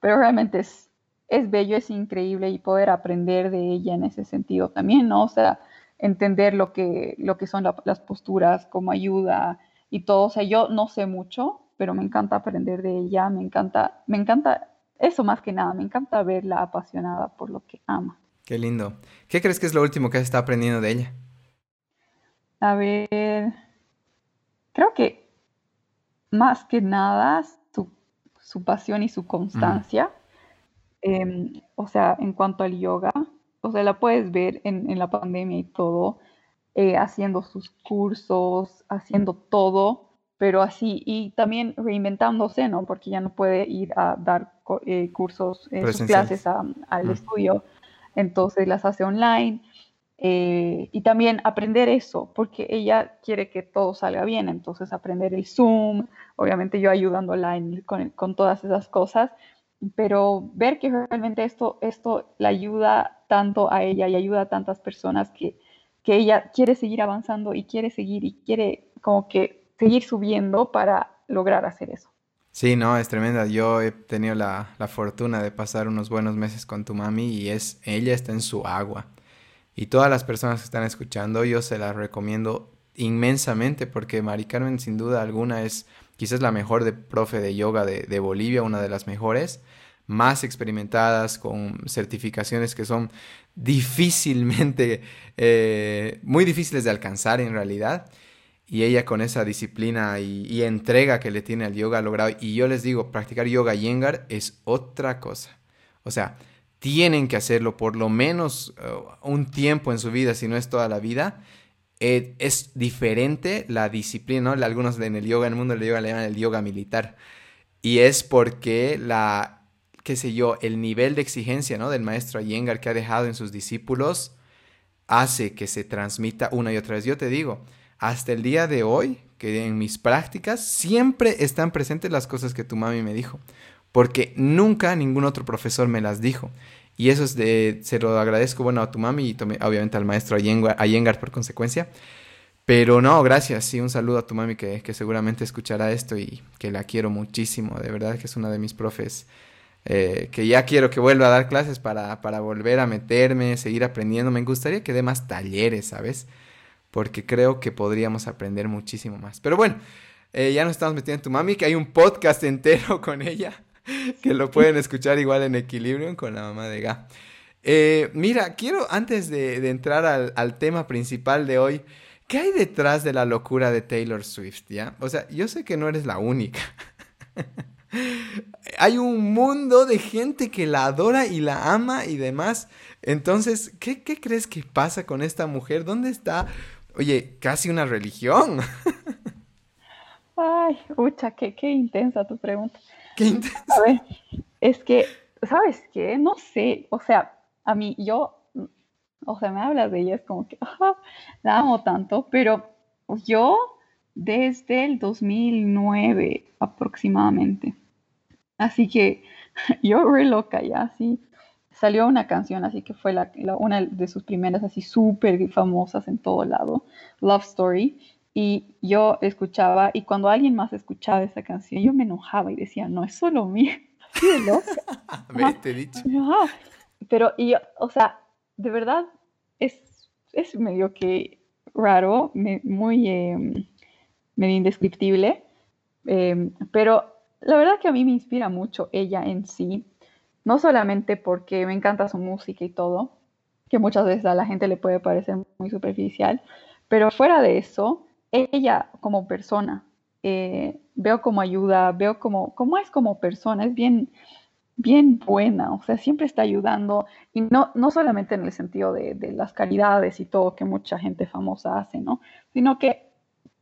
pero realmente es, es bello, es increíble y poder aprender de ella en ese sentido también, ¿no? O sea, entender lo que, lo que son las posturas, cómo ayuda y todo. O sea, yo no sé mucho, pero me encanta aprender de ella, me encanta, me encanta eso más que nada, me encanta verla apasionada por lo que ama. Qué lindo. ¿Qué crees que es lo último que está aprendiendo de ella? A ver, creo que más que nada su, su pasión y su constancia. Em, o sea, en cuanto al yoga, o sea, la puedes ver en, en la pandemia y todo, eh, haciendo sus cursos, haciendo todo, pero así, y también reinventándose, ¿no? Porque ya no puede ir a dar eh, cursos, eh, sus clases al estudio, entonces las hace online. Eh, y también aprender eso, porque ella quiere que todo salga bien, entonces aprender el Zoom, obviamente yo ayudándola con, con todas esas cosas, pero ver que realmente esto, esto le ayuda tanto a ella y ayuda a tantas personas que, que ella quiere seguir avanzando y quiere seguir y quiere como que seguir subiendo para lograr hacer eso. Sí, no, es tremenda. Yo he tenido la, la, fortuna de pasar unos buenos meses con tu mami y es, ella está en su agua. Y todas las personas que están escuchando, yo se las recomiendo inmensamente porque Mari Carmen sin duda alguna es quizás la mejor de profe de yoga de, de Bolivia, una de las mejores, más experimentadas, con certificaciones que son difícilmente, eh, muy difíciles de alcanzar en realidad. Y ella con esa disciplina y, entrega que le tiene al yoga ha logrado. Y yo les digo, practicar yoga yengar es otra cosa. O sea, tienen que hacerlo por lo menos uh, un tiempo en su vida, si no es toda la vida. Eh, es diferente la disciplina, ¿no? Algunos en el yoga, en el mundo del yoga le llaman el yoga militar. Y es porque la, qué sé yo, el nivel de exigencia, ¿no? Del maestro Iyengar que ha dejado en sus discípulos hace que se transmita una y otra vez. Yo te digo, hasta el día de hoy, que en mis prácticas siempre están presentes las cosas que tu mami me dijo porque nunca ningún otro profesor me las dijo. Y eso es de, se lo agradezco, bueno, a tu mami y obviamente al maestro Ayengar por consecuencia. Pero no, gracias, sí, un saludo a tu mami que, seguramente escuchará esto y que la quiero muchísimo, de verdad que es una de mis profes eh, que ya quiero que vuelva a dar clases para, para volver a meterme, seguir aprendiendo. Me gustaría que dé más talleres, ¿sabes? Porque creo que podríamos aprender muchísimo más. Pero bueno, eh, ya nos estamos metiendo en tu mami, que hay un podcast entero (laughs) con ella. que lo pueden escuchar igual en Equilibrium con la mamá de Ga. Eh, mira, quiero antes de, entrar al, tema principal de hoy, ¿qué hay detrás de la locura de Taylor Swift? ¿Ya? O sea, yo sé que no eres la única. (laughs) hay un mundo de gente que la adora y la ama y demás. Entonces, ¿qué, qué crees que pasa con esta mujer? ¿Dónde está? Oye, casi una religión. (laughs) Ay, ucha, qué, qué intensa tu pregunta. A ver, es que, ¿sabes qué? No sé, o sea, a mí, yo, o sea, me hablas de ella, es como que, la amo tanto, pero yo desde el 2009 aproximadamente. Así que (laughs) yo re loca ya, así. Salió una canción, así que fue la, una de sus primeras así súper famosas en todo lado, Love Story. Y yo escuchaba, y cuando alguien más escuchaba esa canción, yo me enojaba y decía, no, es solo mío. (laughs) Así de loca. (laughs) te dicho. Pero, y, o sea, de verdad, es, es medio que raro, muy em, medio indescriptible. Em, pero la verdad que a mí me inspira mucho ella en sí. No solamente porque me encanta su música y todo, que muchas veces a la gente le puede parecer muy superficial, pero fuera de eso, ella como persona, eh, veo como ayuda, veo como, es como persona, es bien, bien buena, o sea, siempre está ayudando, y no, no solamente en el sentido de, de las caridades y todo que mucha gente famosa hace, ¿no? Sino que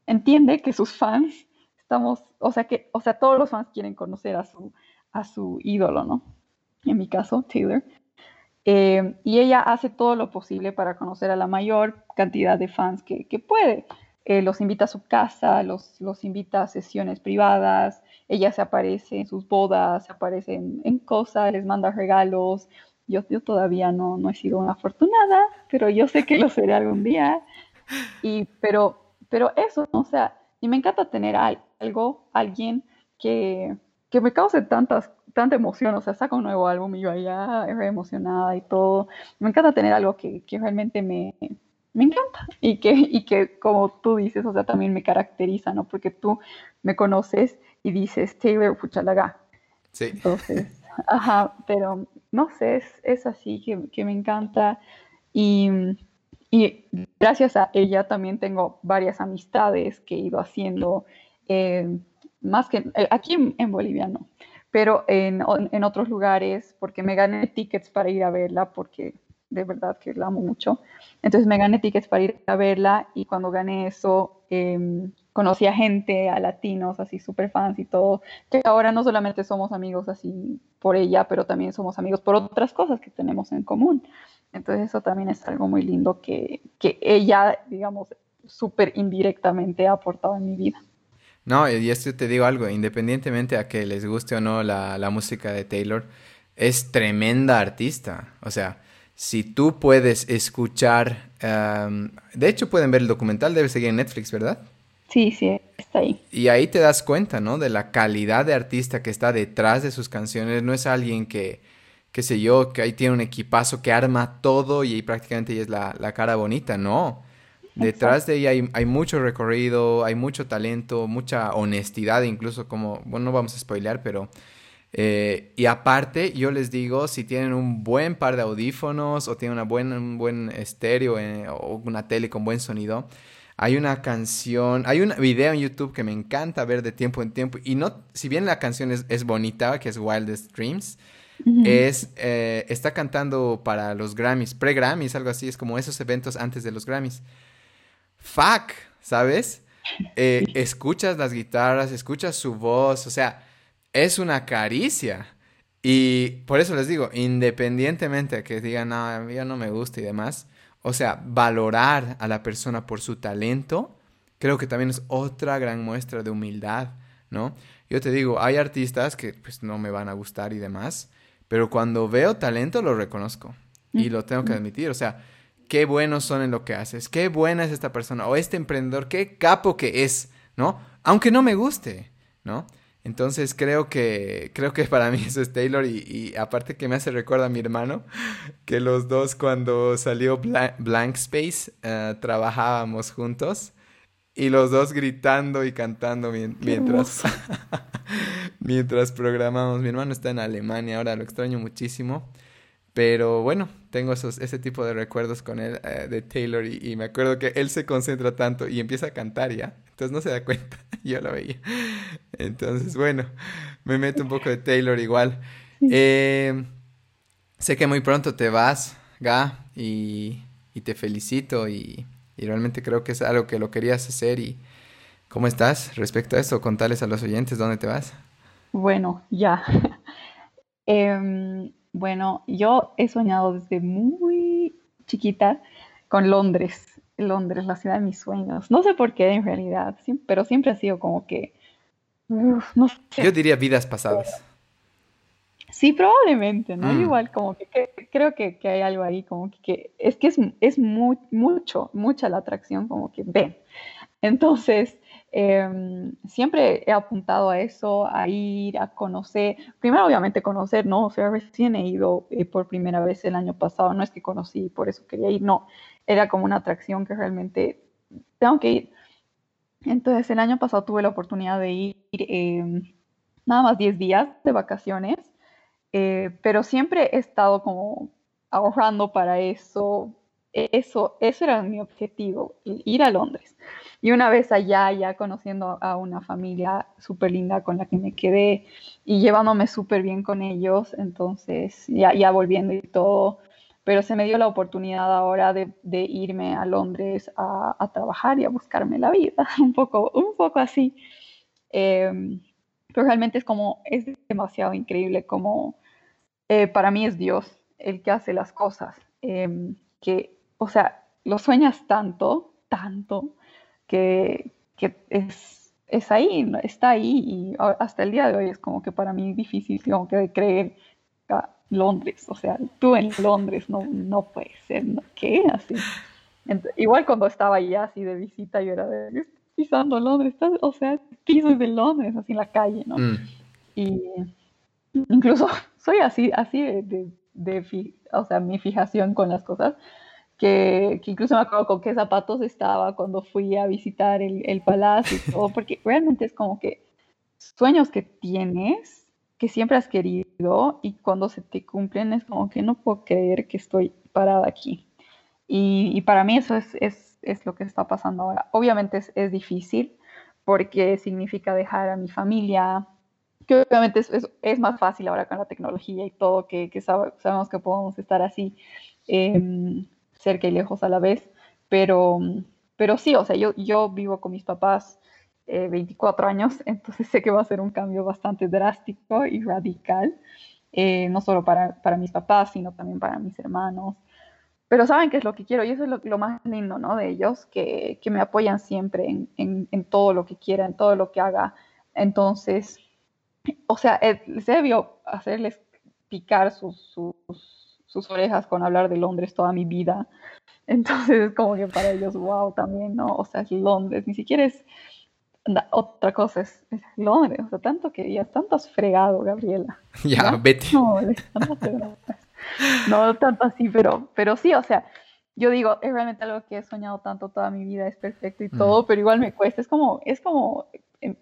entiende que sus fans estamos, o sea, que, o sea, todos los fans quieren conocer a su, a su ídolo, ¿no? En mi caso, Taylor. Eh, y ella hace todo lo posible para conocer a la mayor cantidad de fans que, que puede. Eh, los invita a su casa, los, los invita a sesiones privadas, ella se aparece en sus bodas, se aparece en, cosas, les manda regalos. Yo, yo todavía no, no he sido una afortunada, pero yo sé que lo seré algún día. Y, pero, pero eso, o sea, y me encanta tener algo, alguien que, que me cause tantas, tanta emoción, o sea, saca un nuevo álbum y yo allá emocionada y todo. Me encanta tener algo que, que realmente me, me encanta y que, y que, como tú dices, o sea, también me caracteriza, ¿no? Porque tú me conoces y dices, Taylor Puchalaga. Sí. Entonces, ajá, pero no sé, es, es así que, que, me encanta y, y, gracias a ella también tengo varias amistades que he ido haciendo, eh, más que eh, aquí en, Bolivia no, pero en, en otros lugares, porque me gané tickets para ir a verla, porque de verdad que la amo mucho. Entonces me gané tickets para ir a verla y cuando gané eso eh, conocí a gente, a latinos, así súper fans y todo, que ahora no solamente somos amigos así por ella, pero también somos amigos por otras cosas que tenemos en común. Entonces eso también es algo muy lindo que, que ella, digamos, súper indirectamente ha aportado en mi vida. No, y esto te digo algo, independientemente a que les guste o no la, la música de Taylor, es tremenda artista. O sea, si tú puedes escuchar, de hecho pueden ver el documental, debe seguir en Netflix, ¿verdad? Sí, sí, está ahí. Y ahí te das cuenta, ¿no? De la calidad de artista que está detrás de sus canciones. No es alguien que, qué sé yo, que ahí tiene un equipazo que arma todo y prácticamente ella es la, la cara bonita, no. Detrás de ella hay, hay, mucho recorrido, hay mucho talento, mucha honestidad, incluso como, bueno, no vamos a spoilear, pero eh, y aparte, yo les digo, si tienen un buen par de audífonos o tienen una buena, un buen estéreo eh, o una tele con buen sonido, hay una canción, hay un video en YouTube que me encanta ver de tiempo en tiempo. Y no, si bien la canción es, es bonita, que es Wildest Dreams, es, eh, está cantando para los Grammys, pre-Grammys, algo así, es como esos eventos antes de los Grammys. Fuck, ¿sabes? escuchas las guitarras, escuchas su voz, o sea, es una caricia. Y por eso les digo, independientemente de que digan, no, a mí no me gusta y demás, o sea, valorar a la persona por su talento, creo que también es otra gran muestra de humildad, ¿no? Yo te digo, hay artistas que pues no me van a gustar y demás, pero cuando veo talento lo reconozco y lo tengo que admitir, o sea, qué buenos son en lo que haces, qué buena es esta persona o este emprendedor, qué capo que es, ¿no? Aunque no me guste, ¿no? Entonces creo que, creo que para mí eso es Taylor y, aparte que me hace recuerdo a mi hermano, que los dos cuando salió Blank, Space uh, trabajábamos juntos y los dos gritando y cantando mientras, (laughs) mientras programamos. Mi hermano está en Alemania, ahora lo extraño muchísimo. Pero bueno, tengo esos, ese tipo de recuerdos con él, eh, de Taylor, y, y, me acuerdo que él se concentra tanto y empieza a cantar ya. Entonces no se da cuenta, (laughs) yo lo veía. Entonces, bueno, me meto un poco de Taylor igual. Eh, sé que muy pronto te vas, Ga, y, y te felicito y, y, realmente creo que es algo que lo querías hacer. ¿Y cómo estás respecto a eso? Contales a los oyentes dónde te vas. Bueno, ya. (laughs) eh, bueno, yo he soñado desde muy chiquita con Londres. Londres, la ciudad de mis sueños. No sé por qué en realidad, pero siempre ha sido como que... no sé. Yo diría vidas pasadas. Sí, probablemente, ¿no? Mm. Igual como que, creo que, hay algo ahí, como que, es que es, es mucho, mucha la atracción, como que ven. Entonces, em, siempre he apuntado a eso, a ir, a conocer, primero obviamente conocer, ¿no? O sea, recién he ido eh, por primera vez el año pasado, no es que conocí, por eso quería ir, no, era como una atracción que realmente tengo que ir. Entonces el año pasado tuve la oportunidad de ir em, nada más 10 días de vacaciones, eh, pero siempre he estado como ahorrando para eso. Eso, eso era mi objetivo, ir a Londres. Y una vez allá, ya conociendo a una familia súper linda con la que me quedé y llevándome súper bien con ellos, entonces ya, ya volviendo y todo, pero se me dio la oportunidad ahora de, irme a Londres a, trabajar y a buscarme la vida, (laughs) un poco, un poco así. Em, pero realmente es como, es demasiado increíble como eh, para mí es Dios el que hace las cosas, em, que, o sea, lo sueñas tanto, tanto, que, que es, es ahí, está ahí y hasta el día de hoy es como que para mí difícil como que de creer Londres, o sea, tú en Londres, no, no puede ser, ¿no? ¿qué? Así. igual cuando estaba allá así de visita, yo era de, pisando Londres, o sea, pisos de Londres, así en la calle, ¿no? Mm. Y incluso (laughs) soy así, así de, de, o sea, mi fijación con las cosas, que, que, incluso me acuerdo con qué zapatos estaba cuando fui a visitar el, el palacio y todo, (laughs) porque realmente es como que sueños que tienes, que siempre has querido, y cuando se te cumplen es como que no puedo creer que estoy parada aquí. Y, y para mí eso es, es, es, lo que está pasando ahora. Obviamente es, es difícil porque significa dejar a mi familia, que obviamente es, es, más fácil ahora con la tecnología y todo, que, que sabemos que podemos estar así em, cerca y lejos a la vez, pero, pero sí, o sea, yo, yo vivo con mis papás 24 eh, años, (laughs) entonces sé que va a ser un cambio bastante drástico y radical, eh, no solo para, para, mis papás, sino también para mis hermanos. Pero saben qué es lo que quiero y eso es lo, lo más lindo, ¿no? De ellos, que, que me apoyan siempre en, en, en, todo lo que quiera, en todo lo que haga. Entonces, o sea, se debió hacerles picar sus, sus, sus, orejas con hablar de Londres toda mi vida. Entonces es como que para ellos, wow, también, ¿no? O sea, es Londres, ni siquiera es otra cosa, es, Londres, o sea, tanto que ya tanto has fregado, Gabriela. (laughs) Ya, vete. No, no, tanto así, pero, pero sí, o sea, yo digo, es realmente algo que he soñado tanto toda mi vida, es perfecto y todo, pero igual me cuesta, es como, es como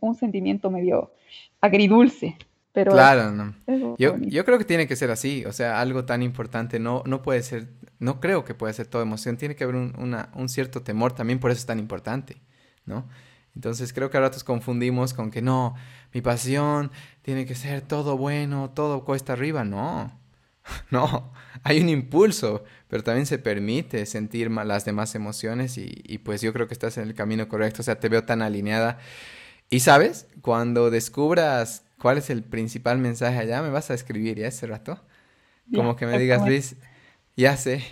un sentimiento medio agridulce. Pero claro, no. Yo, yo, creo que tiene que ser así, o sea, algo tan importante no, no puede ser, no creo que pueda ser toda emoción, tiene que haber un, una, un cierto temor, también por eso es tan importante, ¿no? Entonces creo que a ratos confundimos con que no, mi pasión tiene que ser todo bueno, todo cuesta arriba, no, (laughs) no, hay un impulso, pero también se permite sentir las demás emociones y, y pues yo creo que estás en el camino correcto, o sea, te veo tan alineada y sabes, cuando descubras cuál es el principal mensaje allá, me vas a escribir ya ese rato. Como que me digas, Luis, ya sé.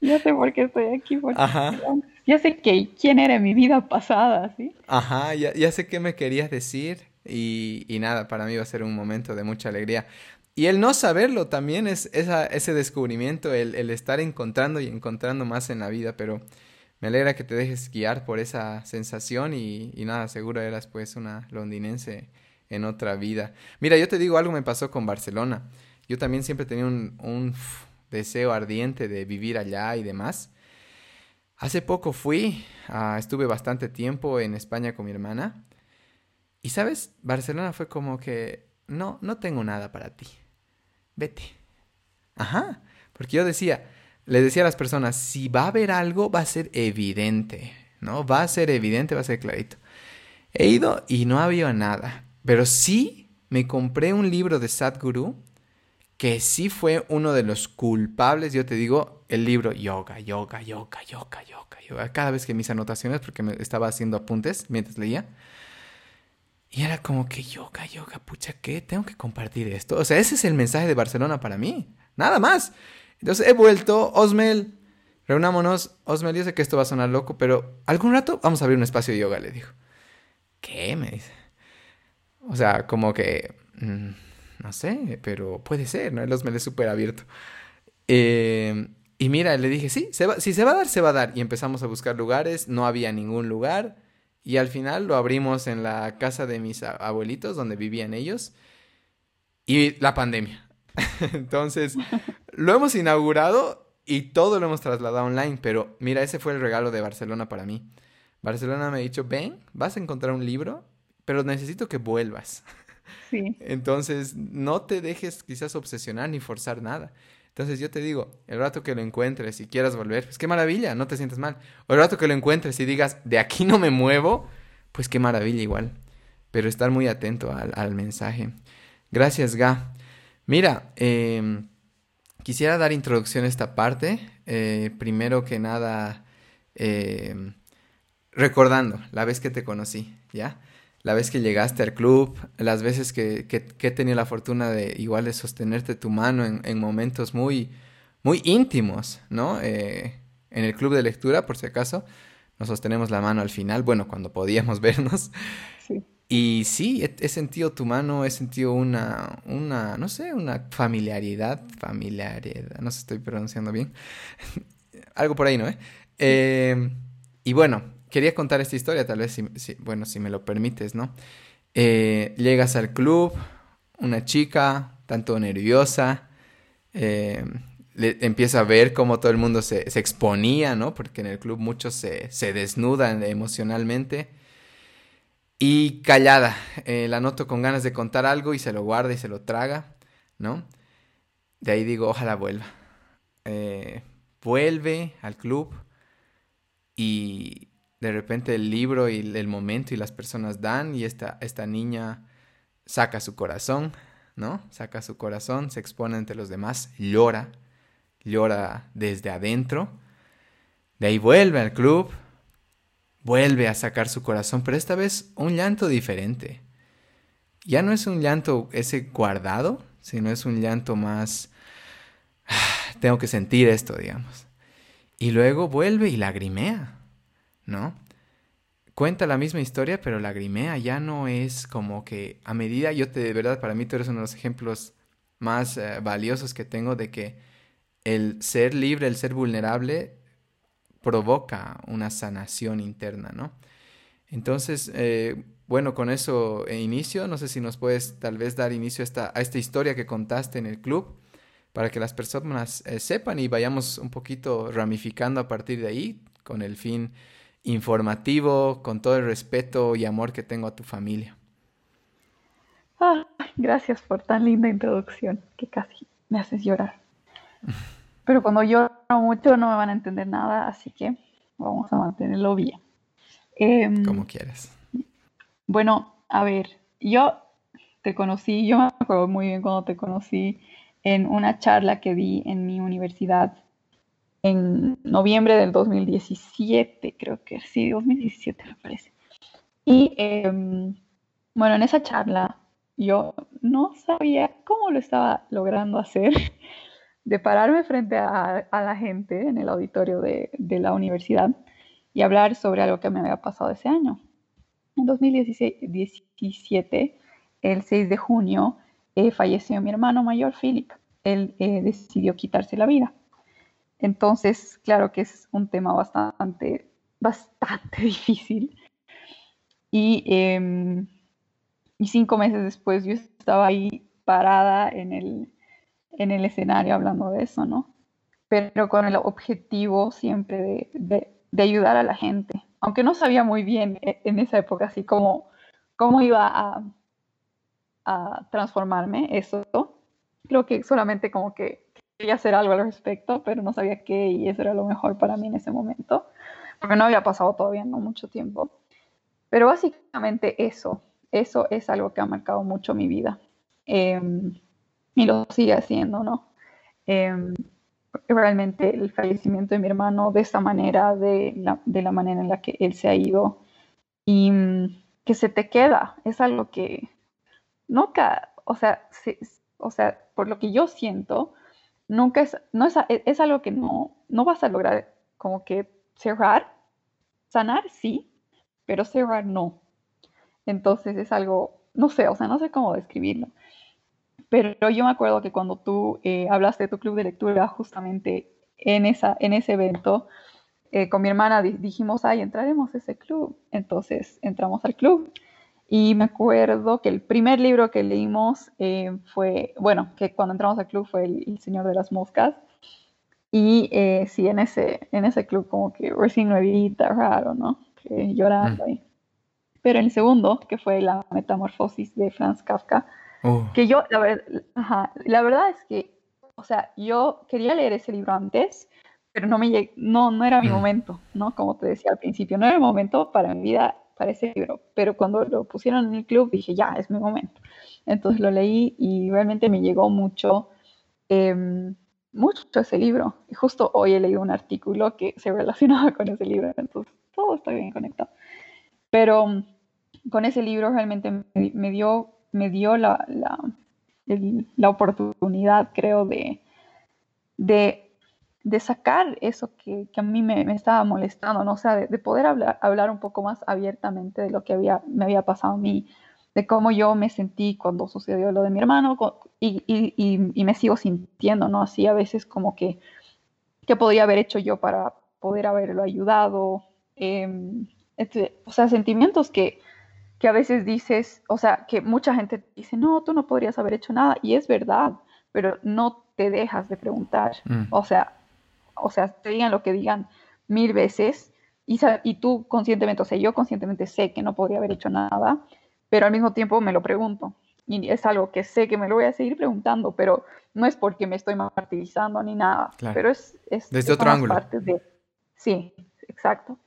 Ya sé por qué estoy aquí. Ajá. Ya sé que, quién era mi vida pasada, ¿sí? Ajá, ya, ya sé qué me querías decir. Y, y, nada, para mí va a ser un momento de mucha alegría. Y el no saberlo también es esa, ese descubrimiento, el, el estar encontrando y encontrando más en la vida, pero me alegra que te dejes guiar por esa sensación y, nada, seguro eras pues una londinense en otra vida. Mira, yo te digo, algo me pasó con Barcelona. Yo también siempre tenía un, deseo ardiente de vivir allá y demás. Hace poco fui, ah, estuve bastante tiempo en España con mi hermana. Y sabes, Barcelona fue como que, no, no tengo nada para ti. Vete. Ajá. Porque yo decía, les decía a las personas, si va a haber algo, va a ser evidente, ¿no? Va a ser evidente, va a ser clarito. He ido y no había nada, pero sí me compré un libro de Sadhguru que sí fue uno de los culpables, yo te digo, el libro yoga, yoga, yoga, yoga, yoga, yoga. Cada vez que mis anotaciones, porque me estaba haciendo apuntes mientras leía, y era como que yoga, yoga, pucha, ¿qué? Tengo que compartir esto. O sea, ese es el mensaje de Barcelona para mí. Nada más. Entonces he vuelto, Osmel, reunámonos. Osmel, yo sé que esto va a sonar loco, pero algún rato vamos a abrir un espacio de yoga, le dijo. ¿Qué? Me dice. O sea, como que, mm, no sé, pero puede ser, ¿no? El Osmel es súper abierto. Eh, y mira, le dije, sí, se si se va a dar, se va a dar. Y empezamos a buscar lugares, no había ningún lugar. Y al final lo abrimos en la casa de mis abuelitos, donde vivían ellos. Y la pandemia. (laughs) Entonces, lo hemos inaugurado y todo lo hemos trasladado online, pero mira, ese fue el regalo de Barcelona para mí. Barcelona me ha dicho, ven, vas a encontrar un libro, pero necesito que vuelvas. (laughs) Sí. Entonces, no te dejes quizás obsesionar ni forzar nada. Entonces yo te digo, el rato que lo encuentres y quieras volver, pues qué maravilla, no te sientes mal. O el rato que lo encuentres y digas, de aquí no me muevo, pues qué maravilla igual. Pero estar muy atento al, al mensaje. Gracias, Ga. Mira, em, quisiera dar introducción a esta parte. Eh, primero que nada, em, recordando la vez que te conocí, ¿ya? La vez que llegaste al club, las veces que, que, he tenido la fortuna de igual de sostenerte tu mano en, momentos muy, muy íntimos, ¿no? Eh, en el club de lectura, por si acaso, nos sostenemos la mano al final, bueno, cuando podíamos (laughs) vernos. Sí. Y sí, he, sentido tu mano, he sentido una, una, no sé, una familiaridad, familiaridad, no sé si estoy pronunciando bien, (laughs) algo por ahí, ¿no? Eh, y bueno, quería contar esta historia, tal vez, si, bueno, si me lo permites, ¿no? Eh, llegas al club, una chica, tanto nerviosa, eh, empieza a ver cómo todo el mundo se, exponía, ¿no? Porque en el club muchos se, se desnudan emocionalmente. Y callada, la noto con ganas de contar algo y se lo guarda y se lo traga, ¿no? De ahí digo, ojalá vuelva. vuelve al club, y de repente el libro y el momento y las personas dan y esta, esta niña saca su corazón, ¿no? Saca su corazón, se expone ante los demás, llora, llora desde adentro, de ahí vuelve al club, vuelve a sacar su corazón, pero esta vez un llanto diferente. Ya no es un llanto ese guardado, sino es un llanto más... Tengo que sentir esto, digamos. Y luego vuelve y lagrimea, ¿no? Cuenta la misma historia, pero lagrimea ya no es como que a medida, yo te, de verdad, para mí tú eres uno de los ejemplos más eh, valiosos que tengo de que el ser libre, el ser vulnerable, provoca una sanación interna, ¿no? Entonces, eh, bueno, con eso inicio. No sé si nos puedes tal vez dar inicio a esta, a esta historia que contaste en el club para que las personas eh, sepan y vayamos un poquito ramificando a partir de ahí con el fin informativo, con todo el respeto y amor que tengo a tu familia. Ah, gracias por tan linda introducción, que casi me haces llorar. (laughs) Pero cuando lloro mucho no me van a entender nada, así que vamos a mantenerlo bien. Em, Como quieras. Bueno, a ver, yo te conocí, yo me acuerdo muy bien cuando te conocí en una charla que di en mi universidad en noviembre del 2017, creo que sí, 2017 me parece. Y em, bueno, en esa charla yo no sabía cómo lo estaba logrando hacer, (laughs) de pararme frente a, la gente en el auditorio de, la universidad y hablar sobre algo que me había pasado ese año. En 2017, el 6 de junio, eh, falleció mi hermano mayor, Philip. Él eh, decidió quitarse la vida. Entonces, claro que es un tema bastante, bastante (laughs) difícil. Y, em, y cinco meses después yo estaba ahí parada en el, en el escenario hablando de eso, ¿no? Pero con el objetivo siempre de, de, ayudar a la gente. Aunque no sabía muy bien eh, en esa época así como cómo iba a, a transformarme eso, creo que solamente como que quería hacer algo al respecto, pero no sabía qué y eso era lo mejor para mí en ese momento, porque no había pasado todavía no mucho tiempo. Pero básicamente eso, eso es algo que ha marcado mucho mi vida em, y lo sigue haciendo, ¿no? Em, realmente el fallecimiento de mi hermano de esta manera, de la, de la manera en la que él se ha ido y mm, que se te queda, es algo que nunca, o sea, se, o sea, por lo que yo siento, nunca es, no es, es algo que no, no vas a lograr como que cerrar, sanar sí, pero cerrar no. Entonces es algo, no sé, o sea, no sé cómo describirlo. Pero yo me acuerdo que cuando tú eh, hablaste de tu club de lectura, justamente en, esa, en ese evento, eh, con mi hermana dijimos, ay, entraremos a ese club. Entonces entramos al club y me acuerdo que el primer libro que leímos eh, fue, bueno, que cuando entramos al club fue El, Señor de las Moscas. Y eh, sí, en ese, en ese club como que recién nuevita, raro, ¿no? Que llorando ahí. Pero el segundo, que fue La Metamorfosis de Franz Kafka, oh. que yo, la, verdad, la verdad es que, o sea, yo quería leer ese libro antes, pero no, me no, no era mi mm. momento, ¿no? Como te decía al principio, no era el momento para mi vida para ese libro, pero cuando lo pusieron en el club dije, ya, es mi momento. Entonces lo leí y realmente me llegó mucho, em, mucho ese libro. Y justo hoy he leído un artículo que se relacionaba con ese libro, entonces todo está bien conectado. Pero mm, con ese libro realmente me, dio, me dio la, la, la oportunidad, creo, de, de de sacar eso que, a mí me, estaba molestando, ¿no? O sea, de, poder hablar, hablar un poco más abiertamente de lo que había, me había pasado a mí, de cómo yo me sentí cuando sucedió lo de mi hermano y, me sigo sintiendo, ¿no? Así a veces como que, ¿qué podría haber hecho yo para, poder haberlo ayudado. Em, este, o sea, sentimientos que, que a veces dices, o sea, que mucha gente dice, no, tú no podrías haber hecho nada, y es verdad, pero no te dejas de preguntar. Mm. O sea, o sea, te digan lo que digan mil veces, y, y tú conscientemente, o sea, yo conscientemente sé que no podría haber hecho nada, pero al mismo tiempo me lo pregunto. Y es algo que sé que me lo voy a seguir preguntando, pero no es porque me estoy martirizando ni nada, pero es, es desde otro ángulo. De... Sí, exacto.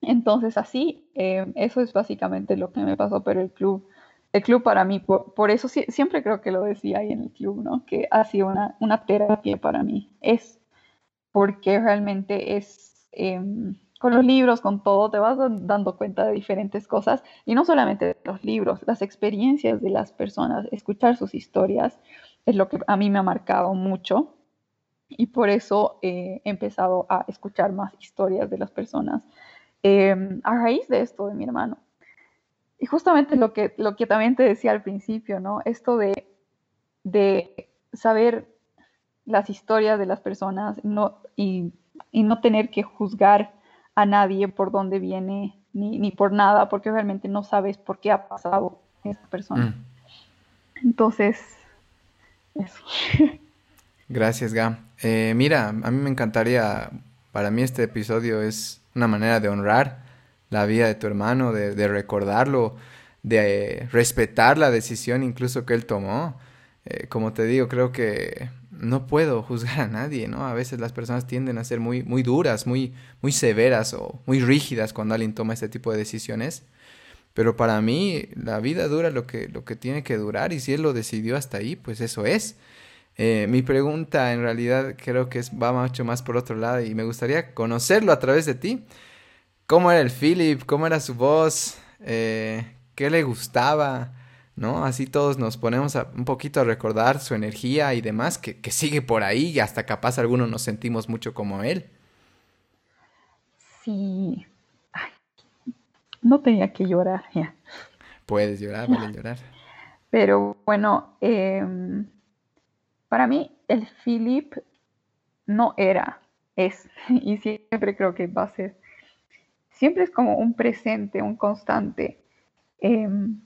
Entonces así, eh, eso es básicamente lo que me pasó, pero el club, el club para mí, por, eso siempre creo que lo decía ahí en el club, ¿no? Que ha sido una, una terapia para mí. Es porque realmente es, em, con los libros, con todo, te vas dando cuenta de diferentes cosas y no solamente los libros, las experiencias de las personas, escuchar sus historias es lo que a mí me ha marcado mucho y por eso he empezado a escuchar más historias de las personas em, a raíz de esto de mi hermano. Y justamente lo que, lo que también te decía al principio, ¿no? Esto de, de saber las historias de las personas no, y, y no tener que juzgar a nadie por dónde viene ni, ni, por nada, porque realmente no sabes por qué ha pasado esa persona. Mm. Entonces, eso. (laughs) Gracias, Gam. Eh, mira, a mí me encantaría, para mí este episodio es una manera de honrar la vida de tu hermano, de, de recordarlo, de respetar la decisión incluso que él tomó. Eh, como te digo, creo que no puedo juzgar a nadie, ¿no? A veces las personas tienden a ser muy, muy duras, muy, muy severas o muy rígidas cuando alguien toma este tipo de decisiones. Pero para mí la vida dura lo que, lo que tiene que durar y si él lo decidió hasta ahí, pues eso es. Eh, mi pregunta en realidad creo que va mucho más por otro lado y me gustaría conocerlo a través de ti. ¿Cómo era el Philip? ¿Cómo era su voz? Eh, ¿Qué le gustaba? ¿No? Así todos nos ponemos un poquito a recordar su energía y demás, que, sigue por ahí y hasta capaz algunos nos sentimos mucho como él. Sí. no tenía que llorar ya. Puedes llorar, vale llorar. Pero bueno, em, para mí el Philip no era, es, (laughs) y siempre creo que va a ser, siempre es como un presente, un constante. Em,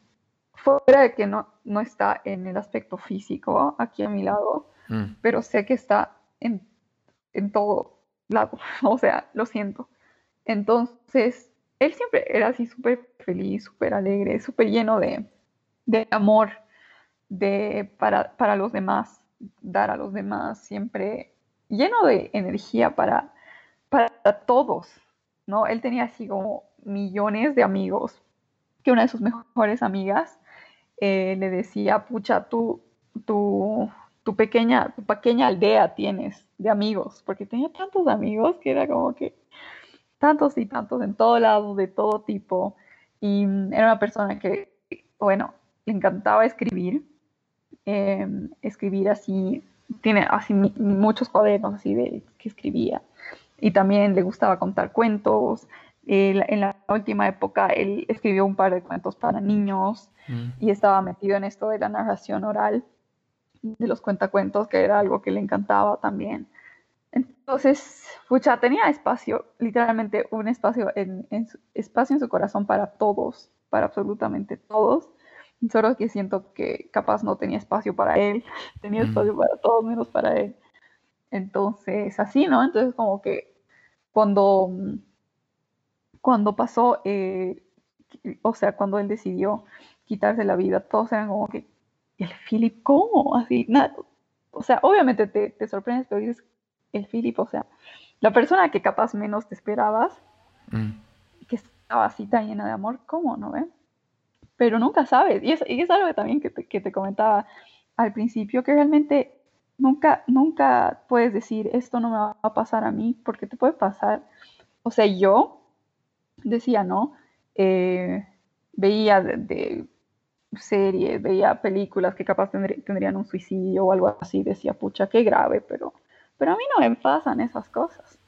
fuera de que no, no está en el aspecto físico aquí a mi lado, mm. pero sé que está en, en todo lado, (laughs) o sea, lo siento. Entonces, él siempre era así súper feliz, súper alegre, súper lleno de, de amor de, para, para, los demás, dar a los demás, siempre lleno de energía para, para todos, ¿no? Él tenía así como millones de amigos, que una de sus mejores amigas eh, le decía, pucha, tú, tu, tu, pequeña, tu pequeña aldea tienes de amigos, porque tenía tantos amigos que era como que tantos y tantos en todo lado, de todo tipo, y era una persona que, bueno, le encantaba escribir, em, escribir así, tiene así muchos cuadernos así de que escribía, y también le gustaba contar cuentos, en la última época él escribió un par de cuentos para niños mm. y estaba metido en esto de la narración oral, de los cuentacuentos, que era algo que le encantaba también. Entonces, pucha, tenía espacio, literalmente un espacio en, su, espacio en su corazón para todos, para absolutamente todos. Solo que siento que capaz no tenía espacio para él, (laughs) tenía mm. espacio para todos menos para él. Entonces, así, ¿no? Entonces, como que cuando cuando pasó, eh, o sea, cuando él decidió quitarse la vida, todos eran como que, ¿el Philip cómo? Así, nada, o sea, obviamente te, te, sorprendes, pero dices, el Philip, o sea, la persona que capaz menos te esperabas, mm. que estaba así tan llena de amor, ¿cómo, no ven? Pero nunca sabes, y es, y es algo también que te, que te comentaba al principio, que realmente nunca, nunca puedes decir, esto no me va a pasar a mí, porque te puede pasar, o sea, yo decía, ¿no? Eh, veía de, series, veía películas que capaz tendrían un suicidio o algo así, decía, pucha, qué grave, pero, pero a mí no me pasan esas cosas,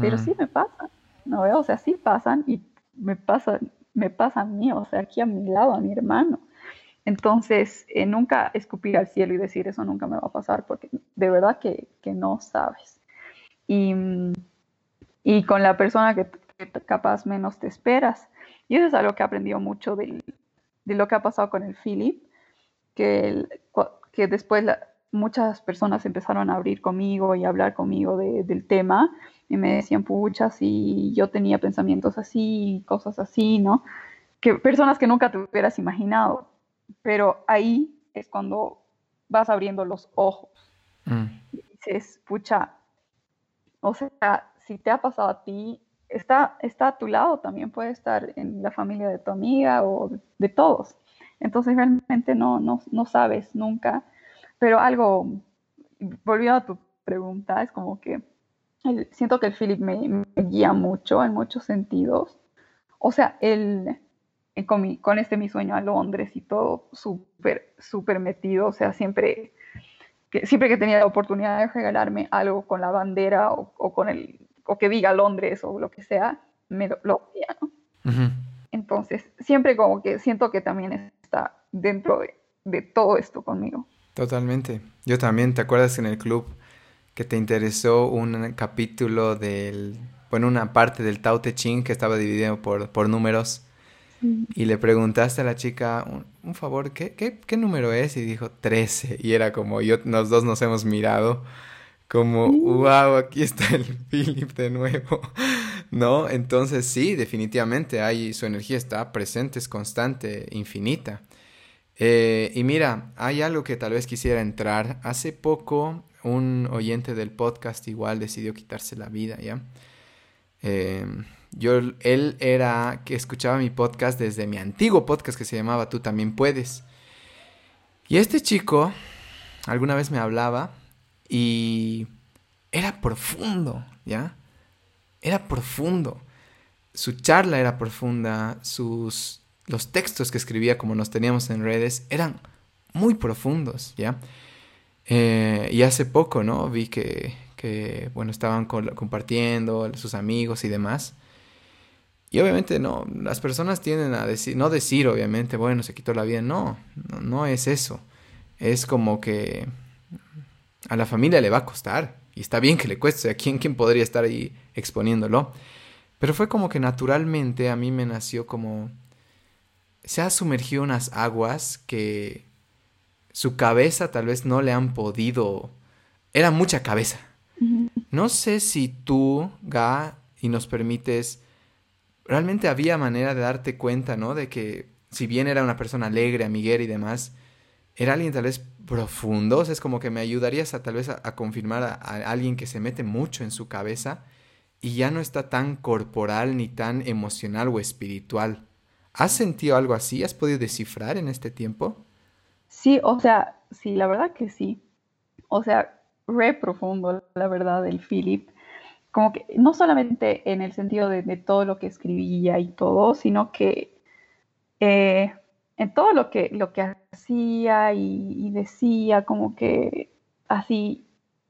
pero sí me pasan, ¿no? O sea, sí pasan y me pasan, me pasa a mí, o sea, aquí a mi lado, a mi hermano. Entonces, eh, nunca escupir al cielo y decir eso nunca me va a pasar, porque de verdad que, que no sabes. Y, y con la persona que, capaz menos te esperas. Y eso es algo que he aprendido mucho de lo que ha pasado con el Philip, que, que después muchas personas empezaron a abrir conmigo y a hablar conmigo del tema y me decían, pucha, si yo tenía pensamientos así, cosas así, ¿no? Que personas que nunca te hubieras imaginado. Pero ahí es cuando vas abriendo los ojos. Mm. Y dices, pucha, o sea, si te ha pasado a ti, está, está a tu lado, también puede estar en la familia de tu amiga o de, todos. Entonces realmente no, no, no sabes nunca. Pero algo, volviendo a tu pregunta, es como que siento que el Philip me, guía mucho en muchos sentidos. O sea, él eh, con, con este mi sueño a Londres y todo súper, súper metido, o sea, siempre que, siempre que tenía la oportunidad de regalarme algo con la bandera o, con el, o que diga Londres o lo que sea, me lo hacía, ¿no? Entonces, siempre como que siento que también está dentro de, de todo esto conmigo. Totalmente. Yo también, ¿te acuerdas en el club que te interesó un capítulo del, bueno, una parte del Tao Te Ching que estaba dividido por, por números? Y le preguntaste a la chica, un, favor, ¿qué, ¿qué, qué, número es? Y dijo 13. Y era como, yo, los dos nos hemos mirado como, wow, aquí está el (laughs) Philip de nuevo. (laughs) ¿No? Entonces sí, definitivamente, ahí su energía está presente, es constante, infinita. Eh, y mira, hay algo que tal vez quisiera entrar. Hace poco un oyente del podcast igual decidió quitarse la vida, ¿ya? Eh, yo, él era que escuchaba mi podcast desde mi antiguo podcast que se llamaba Tú también puedes. Y este chico alguna vez me hablaba y era profundo, ¿ya? Era profundo. Su charla era profunda, sus los textos que escribía como nos teníamos en redes eran muy profundos, ¿ya? Eh, y hace poco, ¿no? Vi que, que bueno, estaban compartiendo sus amigos y demás. Y obviamente no, las personas tienden a decir, no decir obviamente, bueno, se quitó la vida, no, no, es eso. Es como que a la familia le va a costar y está bien que le cueste, ¿a quién, quién podría estar ahí exponiéndolo? Pero fue como que naturalmente a mí me nació como, se ha sumergido unas aguas que su cabeza tal vez no le han podido, era mucha cabeza. No sé si tú, Ga, y nos permites realmente había manera de darte cuenta, ¿no? De que si bien era una persona alegre, amiguera y demás, era alguien tal vez profundo, o sea, es como que me ayudarías a tal vez a, confirmar a, alguien que se mete mucho en su cabeza y ya no está tan corporal ni tan emocional o espiritual. ¿Has sentido algo así? ¿Has podido descifrar en este tiempo? Sí, o sea, sí, la verdad que sí. O sea, re profundo, la verdad, del Philip como que no solamente en el sentido de, todo lo que escribía y todo, sino que eh, en todo lo que, lo que hacía y, decía, como que así,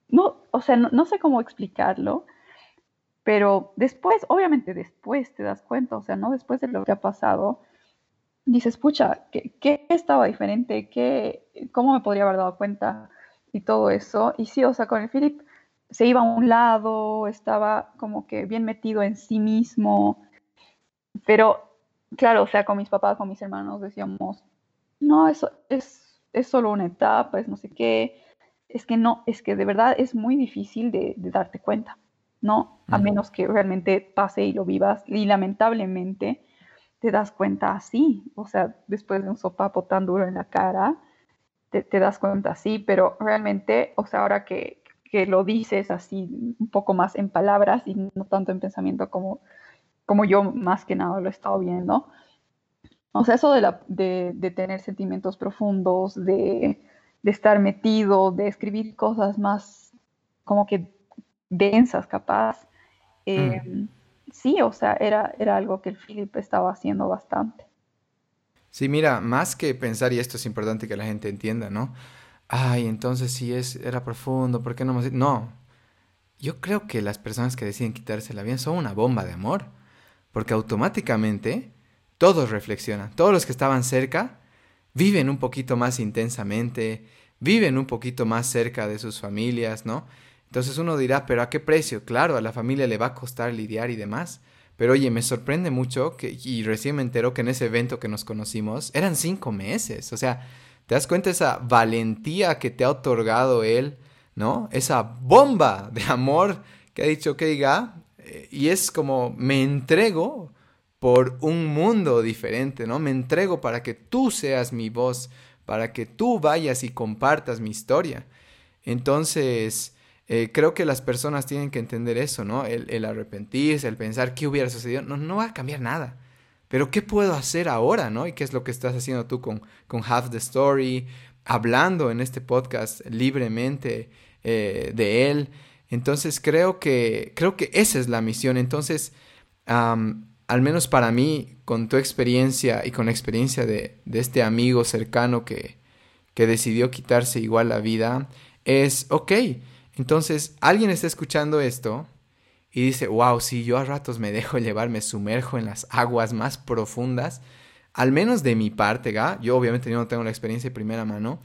no, o sea, no, sé cómo explicarlo, pero después, obviamente después te das cuenta, o sea, no después de lo que ha pasado, dices, pucha, ¿qué, qué estaba diferente? ¿Qué, ¿Cómo me podría haber dado cuenta? Y todo eso. Y sí, o sea, con el Philip se iba a un lado, estaba como que bien metido en sí mismo. Pero, claro, o sea, con mis papás, con mis hermanos decíamos, no, eso es, es solo una etapa, es no sé qué. Es que no, es que de verdad es muy difícil de, darte cuenta, ¿no? A menos que realmente pase y lo vivas. Y lamentablemente te das cuenta así, o sea, después de un sopapo tan duro en la cara, te, te das cuenta así, pero realmente, o sea, ahora que, que lo dices así un poco más en palabras y no tanto en pensamiento como, como yo más que nada lo he estado viendo. O sea, eso de, la, de, tener sentimientos profundos, de, estar metido, de escribir cosas más como que densas, capaz. Eh, mm. Sí, o sea, era, era algo que el Philip estaba haciendo bastante. Sí, mira, más que pensar, y esto es importante que la gente entienda, ¿no? ay, entonces sí es, era profundo, ¿por qué no me... No, yo creo que las personas que deciden quitarse la vida son una bomba de amor, porque automáticamente todos reflexionan, todos los que estaban cerca viven un poquito más intensamente, viven un poquito más cerca de sus familias, ¿no? Entonces uno dirá, pero ¿a qué precio? Claro, a la familia le va a costar lidiar y demás. Pero oye, me sorprende mucho que, y recién me entero que en ese evento que nos conocimos eran cinco meses. O sea, ¿te das cuenta esa valentía que te ha otorgado él, ¿no? Esa bomba de amor que ha dicho, que diga, y es como, me entrego por un mundo diferente, ¿no? Me entrego para que tú seas mi voz, para que tú vayas y compartas mi historia. Entonces, eh, creo que las personas tienen que entender eso, ¿no? El, arrepentirse, el pensar qué hubiera sucedido, no, no va a cambiar nada. Pero ¿qué puedo hacer ahora, no? Y qué es lo que estás haciendo tú con, con Half the Story, hablando en este podcast libremente eh, de él. Entonces creo que, creo que esa es la misión. Entonces, al menos para mí, con tu experiencia y con la experiencia de, este amigo cercano que, que decidió quitarse igual la vida, es, ok, entonces alguien está escuchando esto y dice, wow, si yo a ratos me dejo (laughs) llevar, me sumerjo en las aguas más profundas, al menos de mi parte, yo obviamente no tengo la experiencia de primera mano,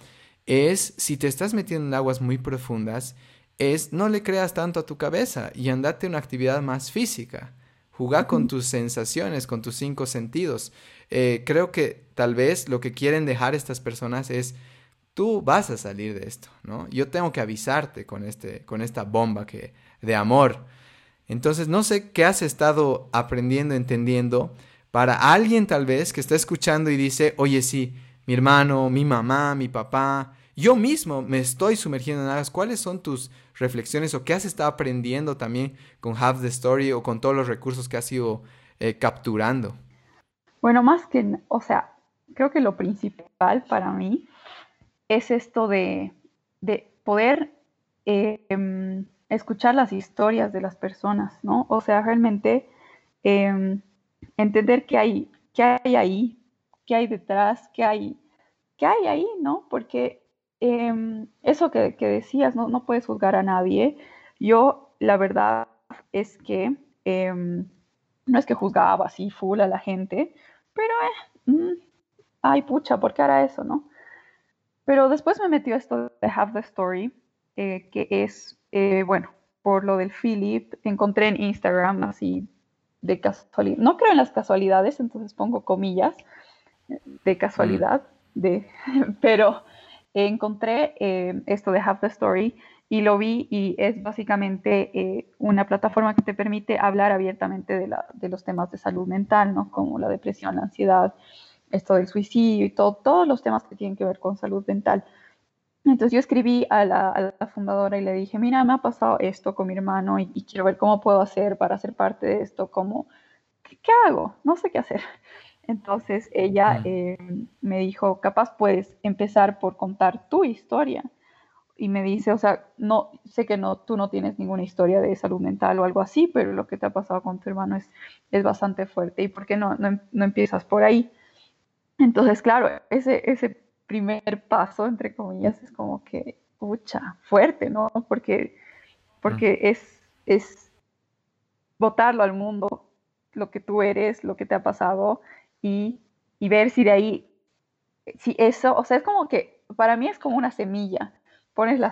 es si te estás metiendo en aguas muy profundas, es no le creas tanto a tu cabeza y andate a una actividad más física. Jugar con tus sensaciones, con tus cinco sentidos. Eh, creo que tal vez lo que quieren dejar estas personas es, tú vas a salir de esto, ¿no? Yo tengo que avisarte con, este, con esta bomba que, de amor. Entonces, no sé qué has estado aprendiendo, entendiendo, para alguien tal vez que está escuchando y dice, oye, sí, mi hermano, mi mamá, mi papá, yo mismo me estoy sumergiendo en aguas. ¿Cuáles son tus reflexiones o qué has estado aprendiendo también con Half the Story o con todos los recursos que has ido eh, capturando? Bueno, más que, o sea, creo que lo principal para mí es esto de, poder em, escuchar las historias de las personas, ¿no? O sea, realmente em, entender qué hay, qué hay ahí, qué hay detrás, qué hay, qué hay ahí, ¿no? Porque Em, eso que, decías, ¿no? no puedes juzgar a nadie. Yo, la verdad es que em, no es que juzgaba así full a la gente, pero, eh, mm, ay, pucha, ¿por qué hará eso, no? Pero después me metió esto de Have the Story, eh, que es, eh, bueno, por lo del Philip, encontré en Instagram así de casualidad. No creo en las casualidades, entonces pongo comillas de casualidad, de, (laughs) pero encontré eh, esto de Have the Story y lo vi y es básicamente eh, una plataforma que te permite hablar abiertamente de, los temas de salud mental, ¿no? Como la depresión, la ansiedad, esto del suicidio y todo, todos los temas que tienen que ver con salud mental. Entonces yo escribí a la, fundadora y le dije, mira, me ha pasado esto con mi hermano y, quiero ver cómo puedo hacer para ser parte de esto, cómo, ¿qué hago? No sé qué hacer. Entonces ella eh, me dijo, capaz puedes empezar por contar tu historia. Y me dice, o sea, no, sé que no, tú no tienes ninguna historia de salud mental o algo así, pero lo que te ha pasado con tu hermano es, es bastante fuerte. ¿Y por qué no, no, empiezas por ahí? Entonces, claro, ese, ese primer paso, entre comillas, es como que, pucha, fuerte, ¿no? Porque, porque es, es botarlo al mundo, lo que tú eres, lo que te ha pasado, y, ver si de ahí, si eso, o sea, es como que, para mí es como una semilla, pones la,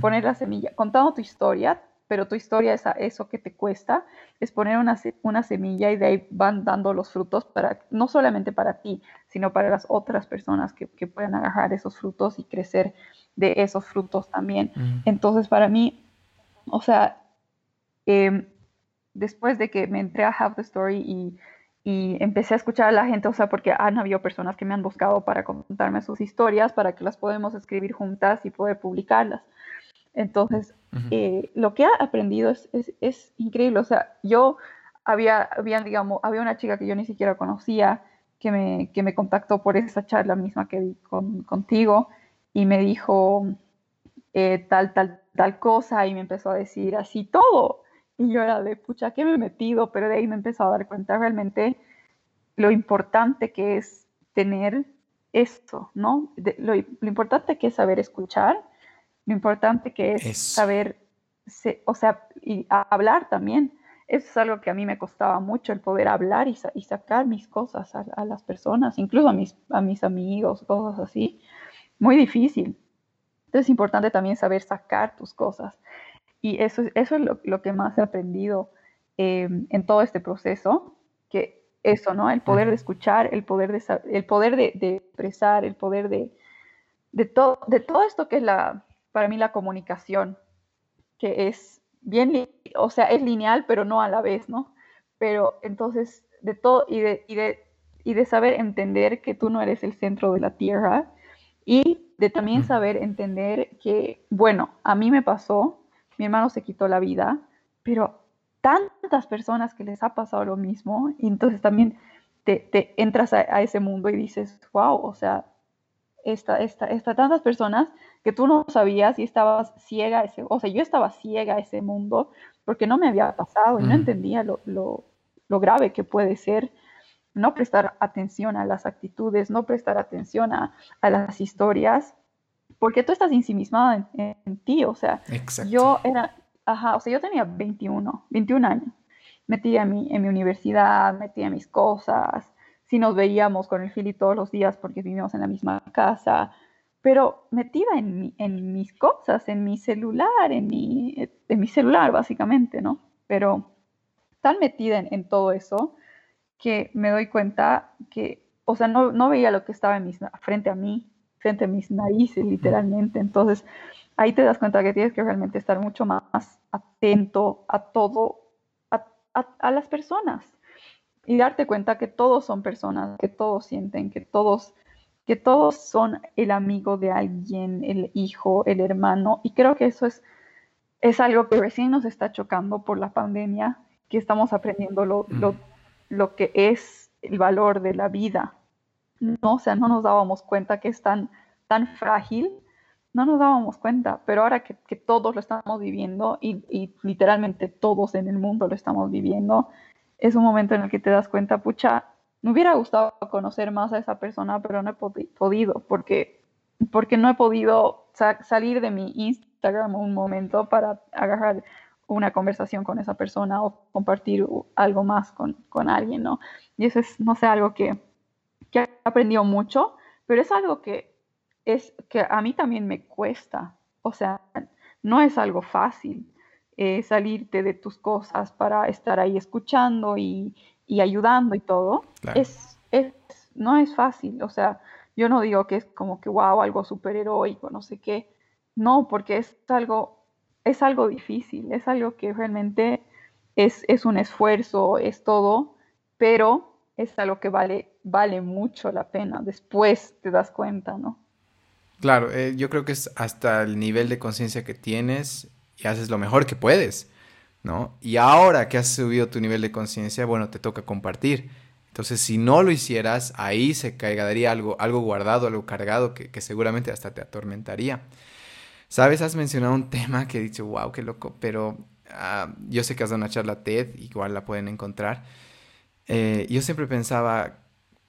pones la semilla, contando tu historia, pero tu historia es eso que te cuesta, es poner una, una, semilla y de ahí van dando los frutos para, no solamente para ti, sino para las otras personas que, que puedan agarrar esos frutos y crecer de esos frutos también. Entonces, para mí, o sea, em, después de que me entré a Have the Story y y empecé a escuchar a la gente, o sea, porque han habido personas que me han buscado para contarme sus historias, para que las podamos escribir juntas y poder publicarlas. Entonces, eh, lo que he aprendido es, es, increíble, o sea, yo había, había, digamos, había una chica que yo ni siquiera conocía, que me, que me contactó por esa charla misma que di con, contigo, y me dijo eh, tal, tal, tal cosa, y me empezó a decir así todo, y yo era de, pucha, ¿qué me he metido? Pero de ahí me empezó a dar cuenta realmente lo importante que es tener esto, ¿no? lo, importante que es saber escuchar, lo importante que es saber, o sea, y hablar también. Eso es algo que a mí me costaba mucho, el poder hablar y, sacar mis cosas a, las personas, incluso a mis, a mis amigos, cosas así. Muy difícil. Entonces es importante también saber sacar tus cosas. Y eso, eso es lo, que más he aprendido eh, en todo este proceso, que eso, ¿no? El poder de escuchar, el poder de, el poder de, expresar, el poder de, de, todo, de todo esto que es la, para mí la comunicación, que es bien, o sea, es lineal, pero no a la vez, ¿no? Pero entonces, de todo, y de, y de, y de saber entender que tú no eres el centro de la tierra, y de también saber entender que, bueno, a mí me pasó, mi hermano se quitó la vida, pero tantas personas que les ha pasado lo mismo, y entonces también te, entras a, ese mundo y dices, wow, o sea, esta, esta, esta, tantas personas que tú no sabías y estabas ciega, ese, o sea, yo estaba ciega a ese mundo porque no me había pasado y no entendía lo, lo, lo grave que puede ser no prestar atención a las actitudes, no prestar atención a, las historias, porque tú estás ensimismada en, en, ti, o sea, yo era, ajá, o sea, yo tenía 21, 21 años, metía en mi, en mi universidad, metía mis cosas, si nos veíamos con el Philly todos los días porque vivíamos en la misma casa, pero metida en, en mis cosas, en mi celular, en mi, en mi celular básicamente, ¿no? Pero tan metida en, en todo eso que me doy cuenta que, o sea, no, no veía lo que estaba en mis, frente a mí, frente a mis narices, literalmente. Entonces, ahí te das cuenta que tienes que realmente estar mucho más atento a todo, a, a, las personas y darte cuenta que todos son personas, que todos sienten, que todos, que todos son el amigo de alguien, el hijo, el hermano. Y creo que eso es, es algo que recién nos está chocando por la pandemia, que estamos aprendiendo lo, lo lo que es el valor de la vida. ¿No? O sea, no nos dábamos cuenta que es tan, tan frágil, no nos dábamos cuenta, pero ahora que, todos lo estamos viviendo y, literalmente todos en el mundo lo estamos viviendo, es un momento en el que te das cuenta, pucha, me hubiera gustado conocer más a esa persona, pero no he podido, porque, porque no he podido salir de mi Instagram un momento para agarrar una conversación con esa persona o compartir algo más con, alguien, ¿no? Y eso es, no sé, algo que, que aprendido mucho, pero es algo que, es, que a mí también me cuesta. O sea, no es algo fácil eh, salirte de tus cosas para estar ahí escuchando y, ayudando y todo. Es, es, no es fácil. O sea, yo no digo que es como que, wow, algo superheroico, no sé qué. No, porque es algo es algo difícil, es algo que realmente es, es, un esfuerzo, es todo, pero es algo que vale, vale mucho la pena. Después te das cuenta, ¿no? Claro, eh, yo creo que es hasta el nivel de conciencia que tienes y haces lo mejor que puedes, ¿no? Y ahora que has subido tu nivel de conciencia, bueno, te toca compartir. Entonces, si no lo hicieras, ahí se caigaría algo, algo guardado, algo cargado que, seguramente hasta te atormentaría. Sabes, has mencionado un tema que he dicho, wow, qué loco, pero ah, yo sé que has dado una charla TED, igual la pueden encontrar. Eh, yo siempre pensaba,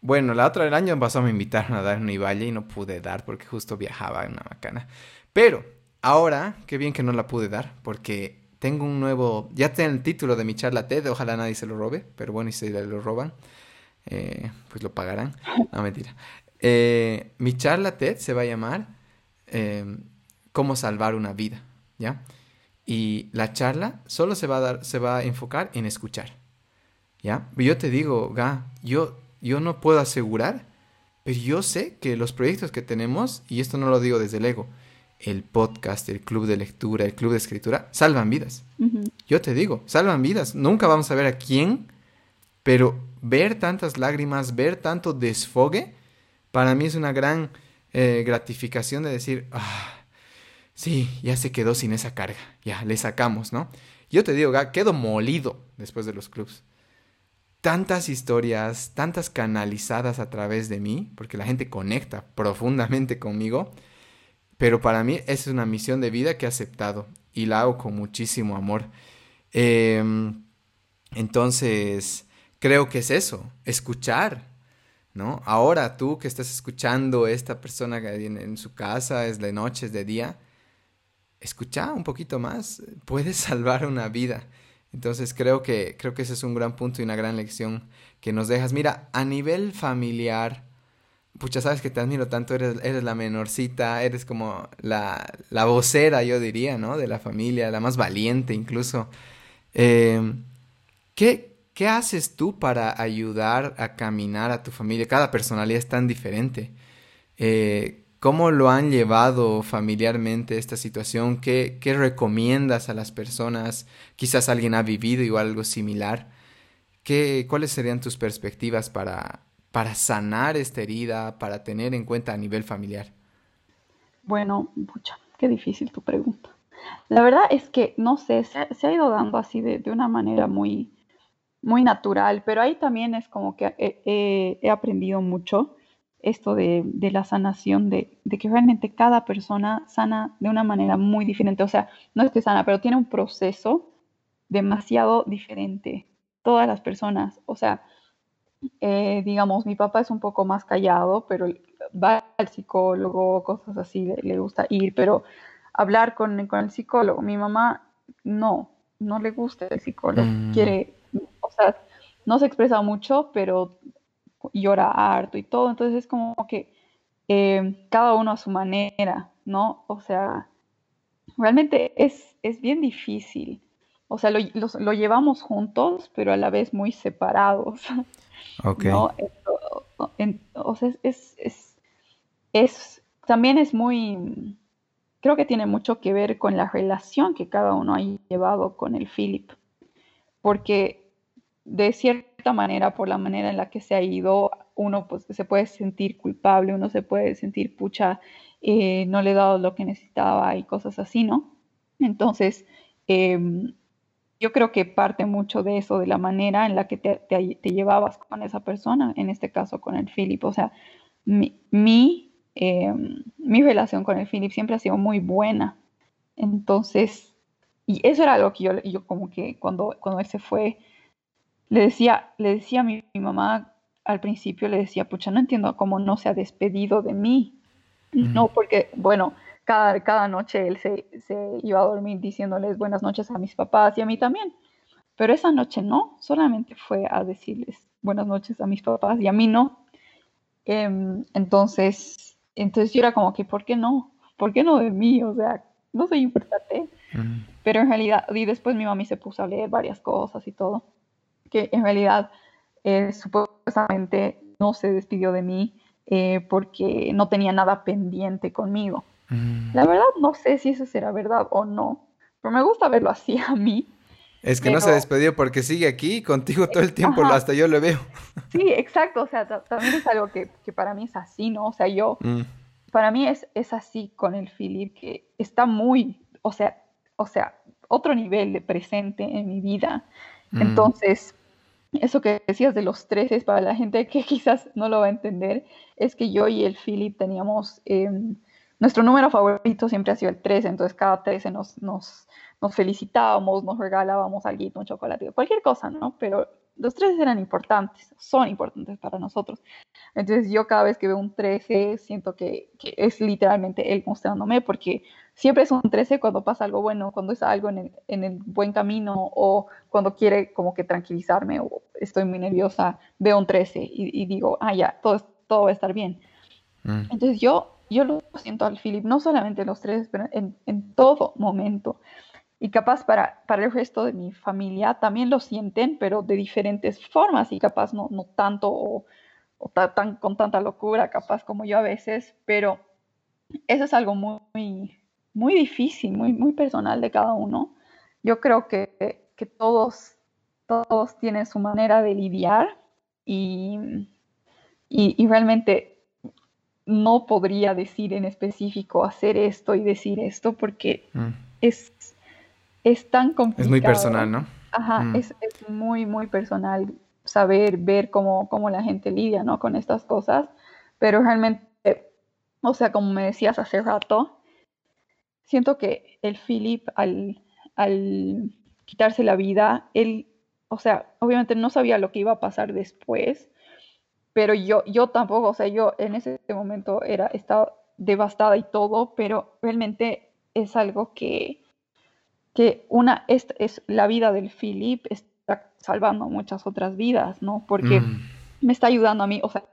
bueno, la otra del año pasado me invitaron a dar un valle y no pude dar porque justo viajaba en una macana. Pero ahora, qué bien que no la pude dar porque tengo un nuevo, ya tengo el título de mi charla TED, ojalá nadie se lo robe, pero bueno, y si lo roban, eh, pues lo pagarán. No, mentira. Eh, mi charla TED se va a llamar cómo salvar una vida, ¿ya? Y la charla solo se va a dar, se va a enfocar en escuchar, ¿ya? Yo te digo, Ga, yo, yo no puedo asegurar, pero yo sé que los proyectos que tenemos, y esto no lo digo desde el ego, el podcast, el club de lectura, el club de escritura, salvan vidas. Yo te digo, salvan vidas. Nunca vamos a ver a quién, pero ver tantas lágrimas, ver tanto desfogue, para mí es una gran eh, gratificación de decir, ah, sí, ya se quedó sin esa carga, ya le sacamos, ¿no? Yo te digo, quedo molido después de los clubs. Tantas historias, tantas canalizadas a través de mí, porque la gente conecta profundamente conmigo, pero para mí es una misión de vida que he aceptado y la hago con muchísimo amor. Em, entonces, creo que es eso, escuchar, ¿no? Ahora tú que estás escuchando esta persona en, en su casa, es de noche, es de día, escucha un poquito más, puedes (laughs) salvar una vida. Entonces creo que, creo que ese es un gran punto y una gran lección que nos dejas. Mira, a nivel familiar, pucha, sabes que te admiro tanto, eres, eres la menorcita, eres como la, la, vocera, yo diría, ¿no? De la familia, la más valiente incluso. Em, ¿qué, ¿Qué haces tú para ayudar a caminar a tu familia? Cada personalidad es tan diferente. Eh, ¿Cómo lo han llevado familiarmente esta situación? ¿Qué, ¿Qué, recomiendas a las personas? Quizás alguien ha vivido algo similar. ¿Qué, ¿Cuáles serían tus perspectivas para, para sanar esta herida, para tener en cuenta a nivel familiar? Bueno, pucha, qué difícil tu pregunta. La verdad es que, no sé, se, ha ido dando así de, una manera muy, muy natural, pero ahí también es como que he, aprendido mucho esto de, la sanación, de, de, que realmente cada persona sana de una manera muy diferente. O sea, no es que sana, pero tiene un proceso demasiado diferente. Todas las personas, o sea, eh, digamos, mi papá es un poco más callado, pero va al psicólogo, cosas así, le, gusta ir, pero hablar con, el psicólogo, mi mamá no, no le gusta el psicólogo, mm. quiere, o sea, no se expresa mucho, pero llora harto y todo, entonces es como que eh, cada uno a su manera, ¿no? O sea, realmente es, es bien difícil. O sea, lo, lo, llevamos juntos, pero a la vez muy separados. (laughs) Ok. o sea, es, es, también es muy, creo que tiene mucho que ver con la relación que cada uno ha llevado con el Philip, porque de cierta manera, por la manera en la que se ha ido, uno pues se puede sentir culpable, uno se puede sentir pucha, eh, no le he dado lo que necesitaba y cosas así, ¿no? Entonces, eh, yo creo que parte mucho de eso, de la manera en la que te, llevabas con esa persona, en este caso con el Philip. O sea, mi, em, mi, relación con el Philip siempre ha sido muy buena. Entonces, y eso era algo que yo, yo como que cuando, cuando él se fue, le decía, le decía a mi, mamá al principio, le decía, pucha, no entiendo cómo no se ha despedido de mí. No, porque, bueno, cada, noche él se, iba a dormir diciéndoles buenas noches a mis papás y a mí también. Pero esa noche no, solamente fue a decirles buenas noches a mis papás y a mí no. Em, entonces, entonces yo era como que, ¿por qué no? ¿Por qué no de mí? O sea, no soy importante. Pero en realidad, y después mi mami se puso a leer varias cosas y todo, que en realidad eh, supuestamente no se despidió de mí eh, porque no tenía nada pendiente conmigo. La verdad no sé si eso será verdad o no, pero me gusta verlo así a mí. Es que no se despedió porque sigue aquí contigo todo el tiempo, hasta yo lo veo. Sí, exacto, o sea, también es algo que, para mí es así, ¿no? O sea, yo, mm. para mí es, es así con el Philip, que está muy, o sea, o sea, otro nivel de presente en mi vida. Mm. Entonces, eso que decías de los 13, para la gente que (laughs) quizás no lo va a entender, es que yo y el Philip teníamos... Em, nuestro número favorito siempre ha sido el 13, entonces cada 13 nos, nos, nos felicitábamos, nos regalábamos algo, un chocolate, cualquier cosa, ¿no? Pero los 13 eran importantes, son importantes para nosotros. Entonces yo cada vez que veo un 13 siento que, es literalmente él mostrándome, porque siempre es un 13 cuando pasa algo bueno, cuando es algo en el, buen camino o cuando quiere como que tranquilizarme o estoy muy nerviosa, veo un 13 y, digo, ah, ya, todo, todo va a estar bien. Mm. Entonces yo yo lo siento al Philip, no solamente en los tres, pero en, en, todo momento. Y capaz para, para el resto de mi familia también lo sienten, pero de diferentes formas y capaz no, no tanto o, tan, con tanta locura, capaz como yo a veces, pero eso es algo muy, muy difícil, muy, muy personal de cada uno. Yo creo que, que todos, todos tienen su manera de lidiar y, y, y realmente no podría decir en específico hacer esto y decir esto porque mm. es, es tan complicado. Es muy personal, ¿no? Ajá, mm. es, muy, muy personal saber, ver cómo, cómo, la gente lidia, ¿no? Con estas cosas, pero realmente, o sea, como me decías hace rato, siento que el Philip al, al quitarse la vida, él, o sea, obviamente no sabía lo que iba a pasar después, pero yo, yo tampoco, o sea, yo en ese momento era, estaba devastada y todo, pero realmente es algo que, que una, es, es la vida del Philip está salvando muchas otras vidas, ¿no? Porque mm. me está ayudando a mí, o sea,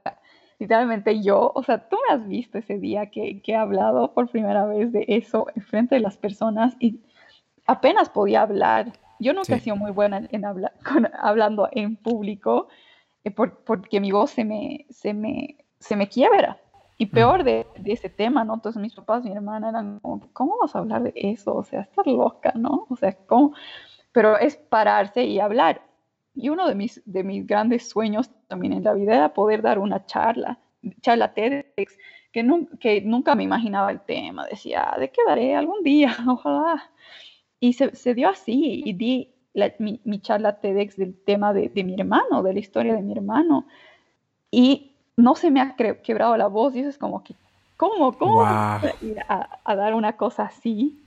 literalmente yo, o sea, tú me has visto ese día que, que he hablado por primera vez de eso en frente de las personas y apenas podía hablar. Yo nunca he sido muy buena en, hablar, (laughs) hablando en público eh, porque mi voz se me, se me, se me quiebra. Y peor de, de, ese tema, ¿no? Entonces mis papás, mi hermana eran como, ¿cómo vas a hablar de eso? O sea, estás loca, ¿no? O sea, ¿cómo? Pero es pararse y hablar. Y uno de mis, de mis grandes sueños también en la vida era poder dar una charla, charla TEDx, que, que nunca me imaginaba el tema. Decía, ¿de qué daré algún día? (laughs) Ojalá. Y se, se dio así y di mi, mi, charla TEDx del tema de, de, mi hermano, de la historia de mi hermano. Y no se me ha quebrado la voz y eso es como que, ¿cómo? ¿Cómo ir a, a, dar una cosa así?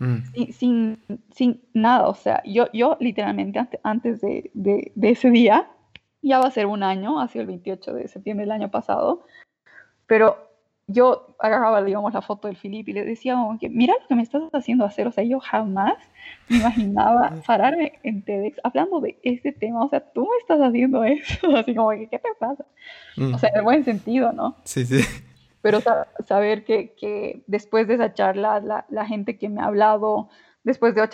Mm. Sin, sin, nada, o sea, yo, yo literalmente antes de, de, de, ese día, ya va a ser un año, ha sido el 28 de septiembre del año pasado, pero yo agarraba, digamos, la foto del Filipe y le decía, que, mira lo que me estás haciendo hacer, o sea, yo jamás me imaginaba (laughs) pararme en TEDx hablando de este tema, o sea, tú me estás haciendo eso, (laughs) así como que, ¿qué te pasa? O sea, en buen sentido, ¿no? Sí, sí. Pero saber que, que, después de esa charla, la, la, gente que me ha hablado, después de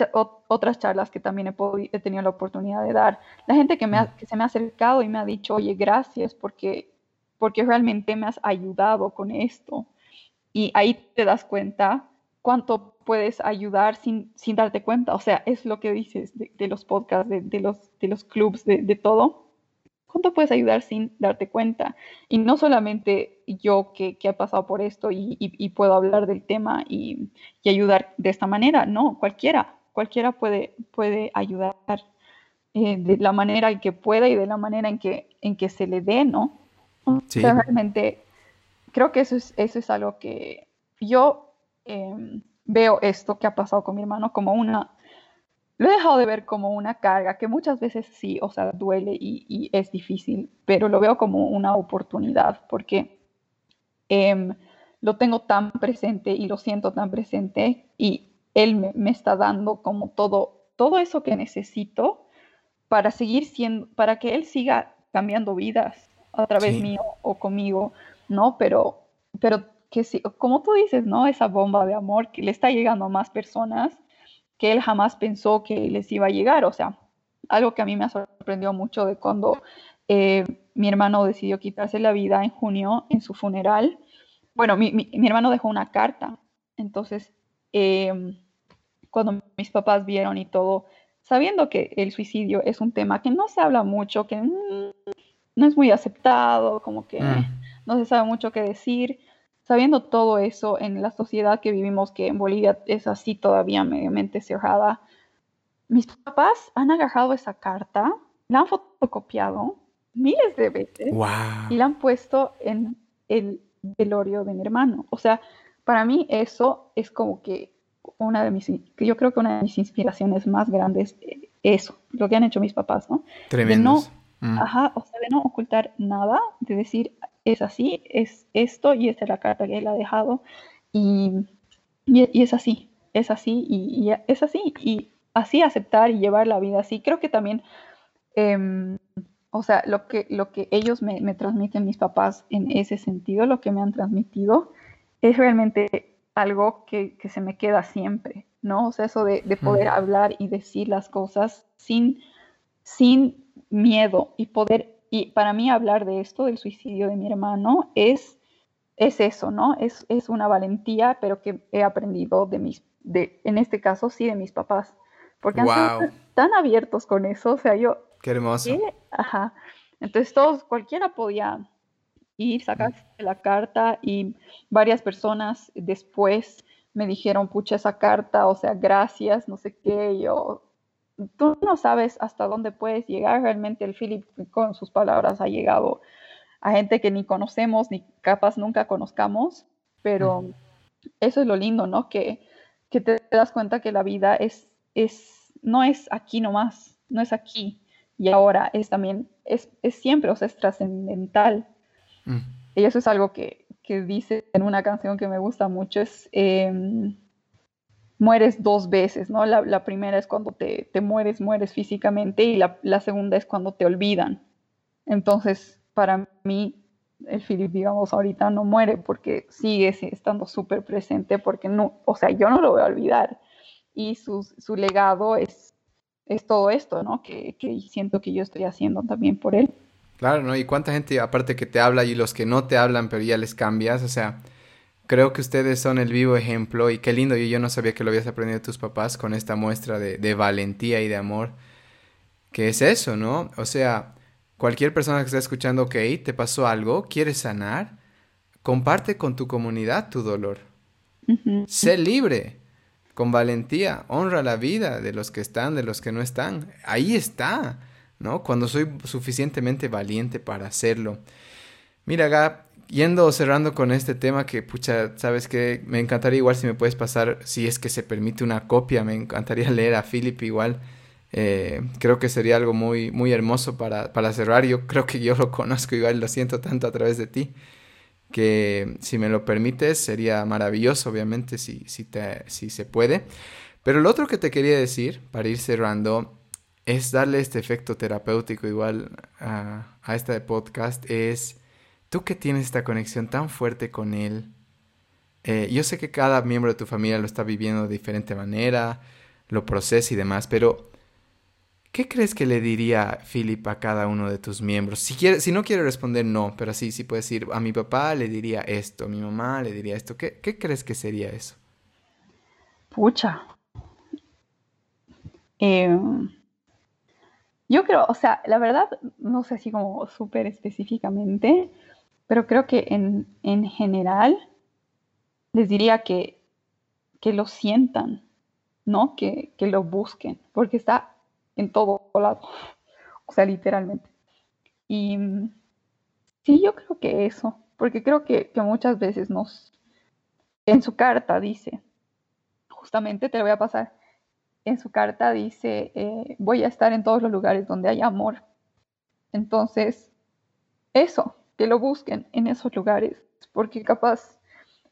otras charlas que también he, he, tenido la oportunidad de dar, la gente que, me ha, que se me ha acercado y me ha dicho, oye, gracias porque, porque realmente me has ayudado con esto. Y ahí te das cuenta cuánto puedes ayudar sin, sin darte cuenta. O sea, es lo que dices de, de los podcasts, de, de, los, de los clubs, de, de todo ¿Cuánto puedes ayudar sin darte cuenta? Y no solamente yo que, que he pasado por esto y, y, puedo hablar del tema y, y, ayudar de esta manera, no, cualquiera, cualquiera puede, puede ayudar eh, de la manera en que pueda y de la manera en que, en que se le dé, ¿no? Sí. realmente creo que eso es, eso es algo que yo eh, veo esto que ha pasado con mi hermano como una lo he dejado de ver como una carga, que muchas veces sí, o sea, duele y, es difícil, pero lo veo como una oportunidad porque eh, lo tengo tan presente y lo siento tan presente y él me, me, está dando como todo, todo eso que necesito para seguir siendo, para que él siga cambiando vidas a través sí. mío o conmigo, ¿no? Pero, pero que sí, como tú dices, ¿no? Esa bomba de amor que le está llegando a más personas que él jamás pensó que les iba a llegar. O sea, algo que a mí me sorprendió mucho de cuando eh, mi hermano decidió quitarse la vida en junio en su funeral. Bueno, mi, mi, mi hermano dejó una carta. Entonces, eh, cuando mis papás vieron y todo, sabiendo que el suicidio es un tema que no se habla mucho, que mm, no es muy aceptado, como que mm. no se sabe mucho qué decir, sabiendo todo eso en la sociedad que vivimos, que en Bolivia es así todavía mediamente cerrada, mis papás han agarrado esa carta, la han fotocopiado miles de veces wow. y la han puesto en el velorio de mi hermano. O sea, para mí eso es como que una de mis, yo creo que una de mis inspiraciones más grandes, eso, lo que han hecho mis papás, ¿no? Tremendo. Mm. Ajá, o sea, de no ocultar nada, de decir, es así, es esto y esta es la carta que él ha dejado y, y, y es así, es así y, y, es así y así aceptar y llevar la vida así. Creo que también, eh, o sea, lo que, lo que ellos me, me, transmiten, mis papás, en ese sentido, lo que me han transmitido, es realmente algo que, que se me queda siempre, ¿no? O sea, eso de, de poder mm. hablar y decir las cosas sin, sin miedo y poder y para mí hablar de esto, del suicidio de mi hermano, es, es eso, ¿no? Es, es una valentía, pero que he aprendido de mis, de, en este caso sí, de mis papás. Porque wow. han sido tan abiertos con eso, o sea, yo... Qué hermoso. ¿qué? Ajá. Entonces todos, cualquiera podía ir, sacarse mm. la carta y varias personas después me dijeron, pucha, esa carta, o sea, gracias, no sé qué, yo, tú no sabes hasta dónde puedes llegar. Realmente el Philip con sus palabras ha llegado a gente que ni conocemos, ni capaz nunca conozcamos, pero eso es lo lindo, ¿no? Que, que, te das cuenta que la vida es, es, no es aquí nomás, no es aquí y ahora, es también, es, es siempre, o sea, es trascendental. Y eso es algo que, que, dice en una canción que me gusta mucho, es... Eh, mueres dos veces, ¿no? La, primera es cuando te, te, mueres, mueres físicamente y la, la, segunda es cuando te olvidan. Entonces, para mí, el Philip, digamos, ahorita no muere porque sigue estando súper presente, porque no, o sea, yo no lo voy a olvidar. Y su, su legado es, es todo esto, ¿no? Que, que siento que yo estoy haciendo también por él. Claro, ¿no? Y cuánta gente, aparte que te habla y los que no te hablan, pero ya les cambias, o sea, creo que ustedes son el vivo ejemplo y qué lindo, y yo no sabía que lo habías aprendido de tus papás con esta muestra de, de valentía y de amor, que es eso, ¿no? O sea, Cualquier persona que esté escuchando, ok, te pasó algo, quieres sanar, comparte con tu comunidad tu dolor. Sé libre, con valentía, honra la vida de los que están, de los que no están. Ahí está, ¿no? Cuando soy suficientemente valiente para hacerlo. Mira, Gab, yendo cerrando con este tema que, pucha, sabes que me encantaría igual si me puedes pasar, si es que se permite una copia, me encantaría (laughs) leer a Philip igual eh, creo que sería algo muy, muy hermoso para, para, cerrar. Yo creo que yo lo (laughs) conozco igual, lo siento tanto a través de ti, que si me lo permites sería maravilloso, obviamente, si, si, te, si se puede. Pero lo otro que te quería decir, para ir cerrando, es darle este efecto terapéutico igual a, a este podcast, es tú que tienes esta conexión tan fuerte con él. Eh, yo sé que cada miembro de tu familia lo está viviendo de diferente manera, lo procesa y demás, pero ¿Qué crees que le diría Philip a cada uno de tus miembros? Si, quiere, si no quiere responder, no, pero sí, sí puede decir, a mi papá le diría esto, a mi mamá le diría esto. ¿Qué, crees que sería eso? Pucha. Em, yo creo, o sea, la verdad, no sé si como súper específicamente, pero creo que en, general les diría que, que lo sientan, ¿no? Que, que lo busquen, porque está en todo lado, o sea, literalmente. Y sí, yo creo que eso, porque creo que, muchas veces nos, en su carta dice, justamente te lo voy a pasar, en su carta dice, eh, voy a estar en todos los lugares donde hay amor. Entonces, eso, que lo busquen en esos lugares, porque capaz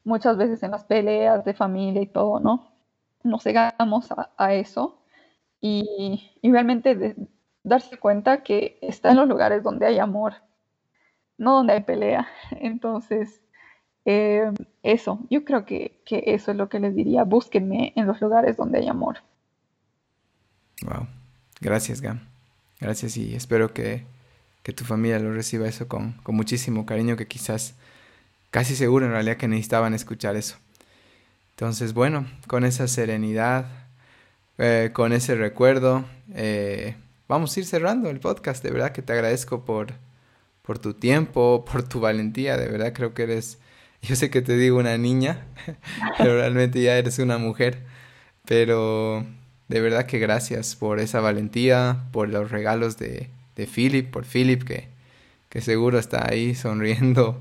muchas veces en las peleas de familia y todo, ¿no? Nos cegamos a eso y, realmente darse cuenta que está en los lugares donde hay amor, no donde hay pelea. (laughs) Entonces, eh, eso, yo creo que, eso es lo que les diría, búsquenme en los lugares donde hay amor. Wow, gracias Gam, gracias y espero que, tu familia lo reciba eso con, con muchísimo cariño, que quizás, casi seguro en realidad que necesitaban escuchar eso. Entonces, bueno, con esa serenidad, eh, con ese recuerdo, eh, vamos a ir cerrando el podcast. De verdad que te agradezco por, por tu tiempo, por tu valentía. De verdad creo que eres, yo sé que te digo una niña, (laughs) pero realmente ya eres una mujer. Pero de verdad que gracias por esa valentía, por los regalos de, de Philip, por Philip que, que seguro está ahí (laughs) sonriendo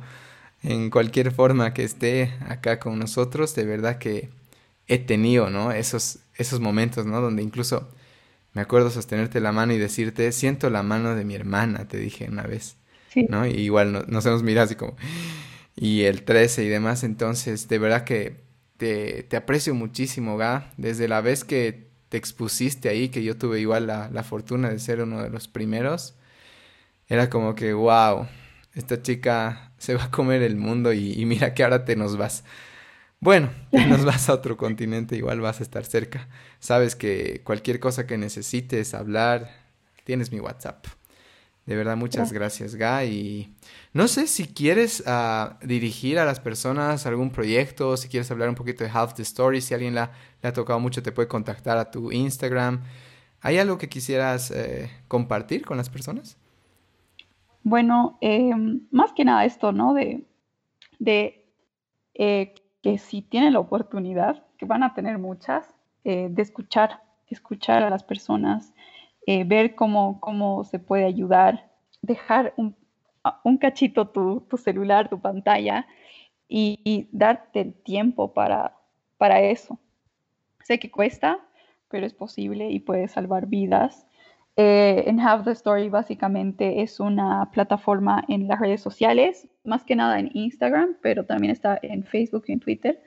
en cualquier forma que esté acá con nosotros. De verdad que he tenido, ¿no? Esos, esos momentos, ¿no? Donde incluso me acuerdo sostenerte la mano y decirte, siento la mano de mi hermana, te dije una vez, ¿no? Y igual no, nos hemos mirado así como, y el 13 y demás, entonces de verdad que te, te aprecio muchísimo, Ga, desde la vez que te expusiste ahí, que yo tuve igual la, la fortuna de ser uno de los primeros, era como que, wow, esta chica se va a comer el mundo y, y mira que ahora te nos vas. Bueno, nos (laughs) vas a otro continente, igual vas a estar cerca. Sabes que cualquier cosa que necesites hablar, tienes mi WhatsApp. De verdad, muchas gracias, Guy. Y no sé si quieres uh, dirigir a las personas algún proyecto, si quieres hablar un poquito de Half the Story, si alguien la, le ha tocado mucho, te puede contactar a tu Instagram. ¿Hay algo que quisieras eh, compartir con las personas? Bueno, eh, más que nada esto, ¿no? De, eh, que si tienen la oportunidad, que van a tener muchas, de escuchar, escuchar a las personas, ver cómo, cómo se puede ayudar, dejar un, un cachito tu, tu, celular, tu pantalla y, darte el tiempo para, para eso. Sé que cuesta, pero es posible y puede salvar vidas. Eh, en Have the Story básicamente es una plataforma en las redes sociales, más que nada en Instagram, pero también está en Facebook y en Twitter,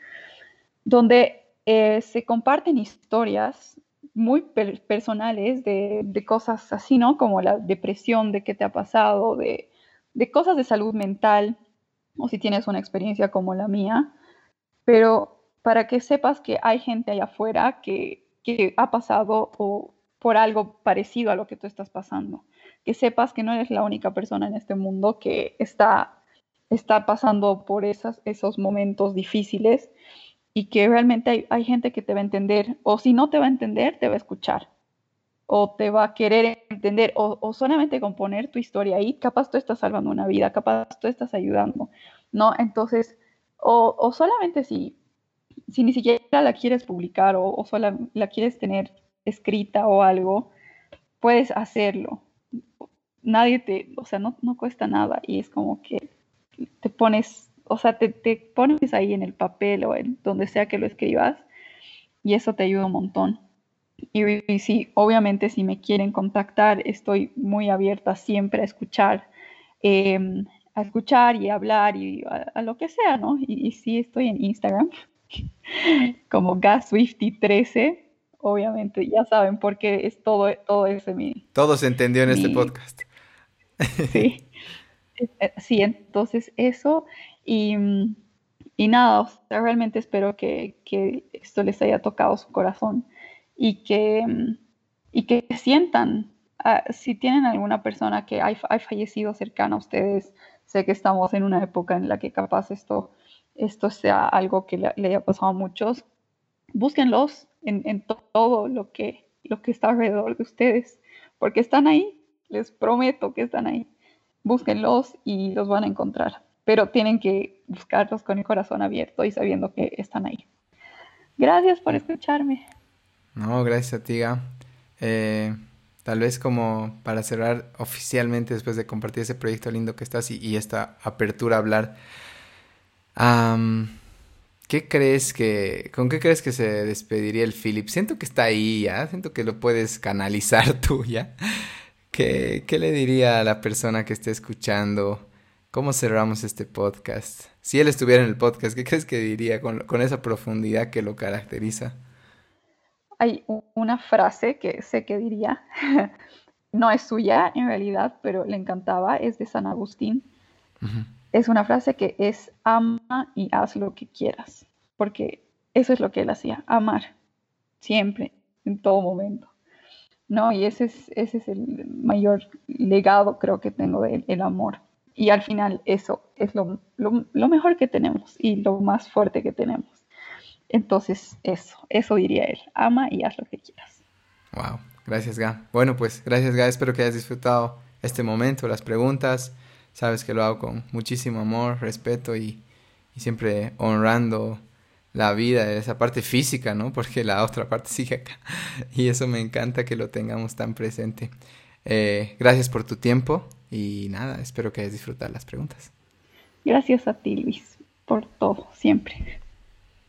donde eh, se comparten historias muy personales de, cosas así, ¿no? Como la depresión, de qué te ha pasado, de, cosas de salud mental, o si tienes una experiencia como la mía, pero para que sepas que hay gente allá afuera que, que ha pasado o por algo parecido a lo que tú estás pasando. Que sepas que no eres la única persona en este mundo que está, está pasando por esas, esos momentos difíciles y que realmente hay, hay, gente que te va a entender, o si no te va a entender, te va a escuchar, o te va a querer entender, o, solamente con poner tu historia ahí, capaz tú estás salvando una vida, capaz tú estás ayudando, ¿no? Entonces, o, solamente si, si ni siquiera la quieres publicar o, o la quieres tener escrita o algo, puedes hacerlo. Nadie te, o sea, no, no cuesta nada y es como que te pones, o sea, te, te, pones ahí en el papel o en donde sea que lo escribas y eso te ayuda un montón. Y, y sí, obviamente si me quieren contactar, estoy muy abierta siempre a escuchar, eh, a escuchar y a hablar y a, a, lo que sea, ¿no? Y, y sí estoy en Instagram (laughs) como GasSwifty13 obviamente, ya saben, porque es todo, todo ese mi... Todo se entendió en mi, este podcast. (laughs) Sí, (laughs) sí, entonces eso y, y nada, o sea, realmente espero que, que, esto les haya tocado su corazón y que, y que sientan, uh, si tienen alguna persona que ha, ha fallecido cercana a ustedes, sé que estamos en una época en la que capaz esto, esto sea algo que le, le haya pasado a muchos, búsquenlos, en, en todo lo que, lo que está alrededor de ustedes, porque están ahí, les prometo que están ahí. Búsquenlos y los van a encontrar, pero tienen que buscarlos con el corazón abierto y sabiendo que están ahí. Gracias por escucharme. No, gracias a ti, eh, tal vez como para cerrar oficialmente después de compartir ese proyecto lindo que estás y, y esta apertura a hablar. ¿Qué crees que, con qué crees que se despediría el Philip? Siento que está ahí ya, siento que lo puedes canalizar (laughs) tú ya. ¿Qué, le diría a la persona que esté escuchando? ¿Cómo cerramos este podcast? Si él estuviera en el podcast, ¿qué crees que diría con esa profundidad que lo caracteriza? Hay una frase que sé que diría, (laughs) no es suya en realidad, pero le encantaba, es de San Agustín. Uh -huh es una frase que es ama y haz lo que quieras, porque eso es lo que él hacía, amar, siempre, en todo momento. ¿No? Y ese es, ese es el mayor legado, creo que tengo del el amor. Y al final eso es lo, lo, lo, mejor que tenemos y lo más fuerte que tenemos. Entonces, eso, eso diría él, ama y haz lo que quieras. Wow, gracias Ga. Bueno, pues gracias Ga, espero que hayas disfrutado este momento, las preguntas. Sabes que lo hago con muchísimo amor, respeto y, y siempre honrando la vida, esa parte física, ¿no? Porque la otra parte sigue acá. (laughs) Y eso me encanta que lo tengamos tan presente. Eh, gracias por tu tiempo y nada, espero que hayas disfrutado las preguntas. Gracias a ti, Luis, por todo, siempre.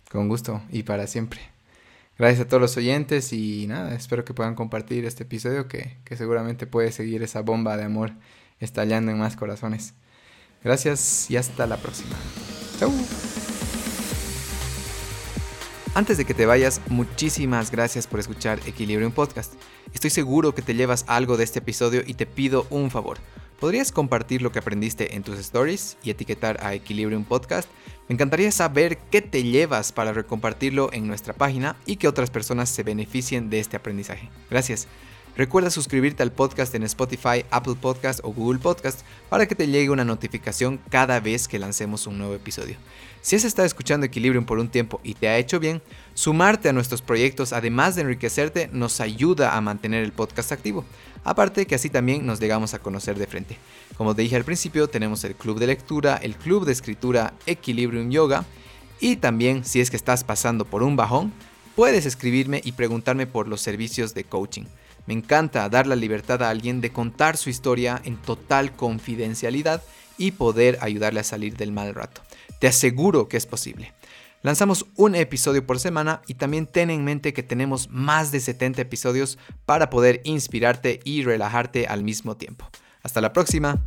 Con gusto y para siempre. Gracias a todos los oyentes y nada, espero que puedan compartir este episodio que, que seguramente puede seguir esa bomba de amor estallando en más corazones. Gracias y hasta la próxima. Chau. Antes de que te vayas, muchísimas gracias por escuchar Equilibrium Podcast. Estoy seguro que te llevas algo de este episodio y te pido un favor. ¿Podrías compartir lo que aprendiste en tus stories y etiquetar a Equilibrium Podcast? Me encantaría saber qué te llevas para recompartirlo en nuestra página y que otras personas se beneficien de este aprendizaje. Gracias. Recuerda suscribirte al podcast en Spotify, Apple Podcast o Google Podcast para que te llegue una notificación cada vez que lancemos un nuevo episodio. Si has estado escuchando Equilibrium por un tiempo y te ha hecho bien, sumarte a nuestros proyectos, además de enriquecerte, nos ayuda a mantener el podcast activo. Aparte que así también nos llegamos a conocer de frente. Como te dije al principio, tenemos el club de lectura, el club de escritura Equilibrium Yoga y también si es que estás pasando por un bajón, puedes escribirme y preguntarme por los servicios de coaching. Me encanta dar la libertad a alguien de contar su historia en total confidencialidad y poder ayudarle a salir del mal rato. Te aseguro que es posible. Lanzamos un episodio por semana y también ten en mente que tenemos más de 70 episodios para poder inspirarte y relajarte al mismo tiempo. Hasta la próxima.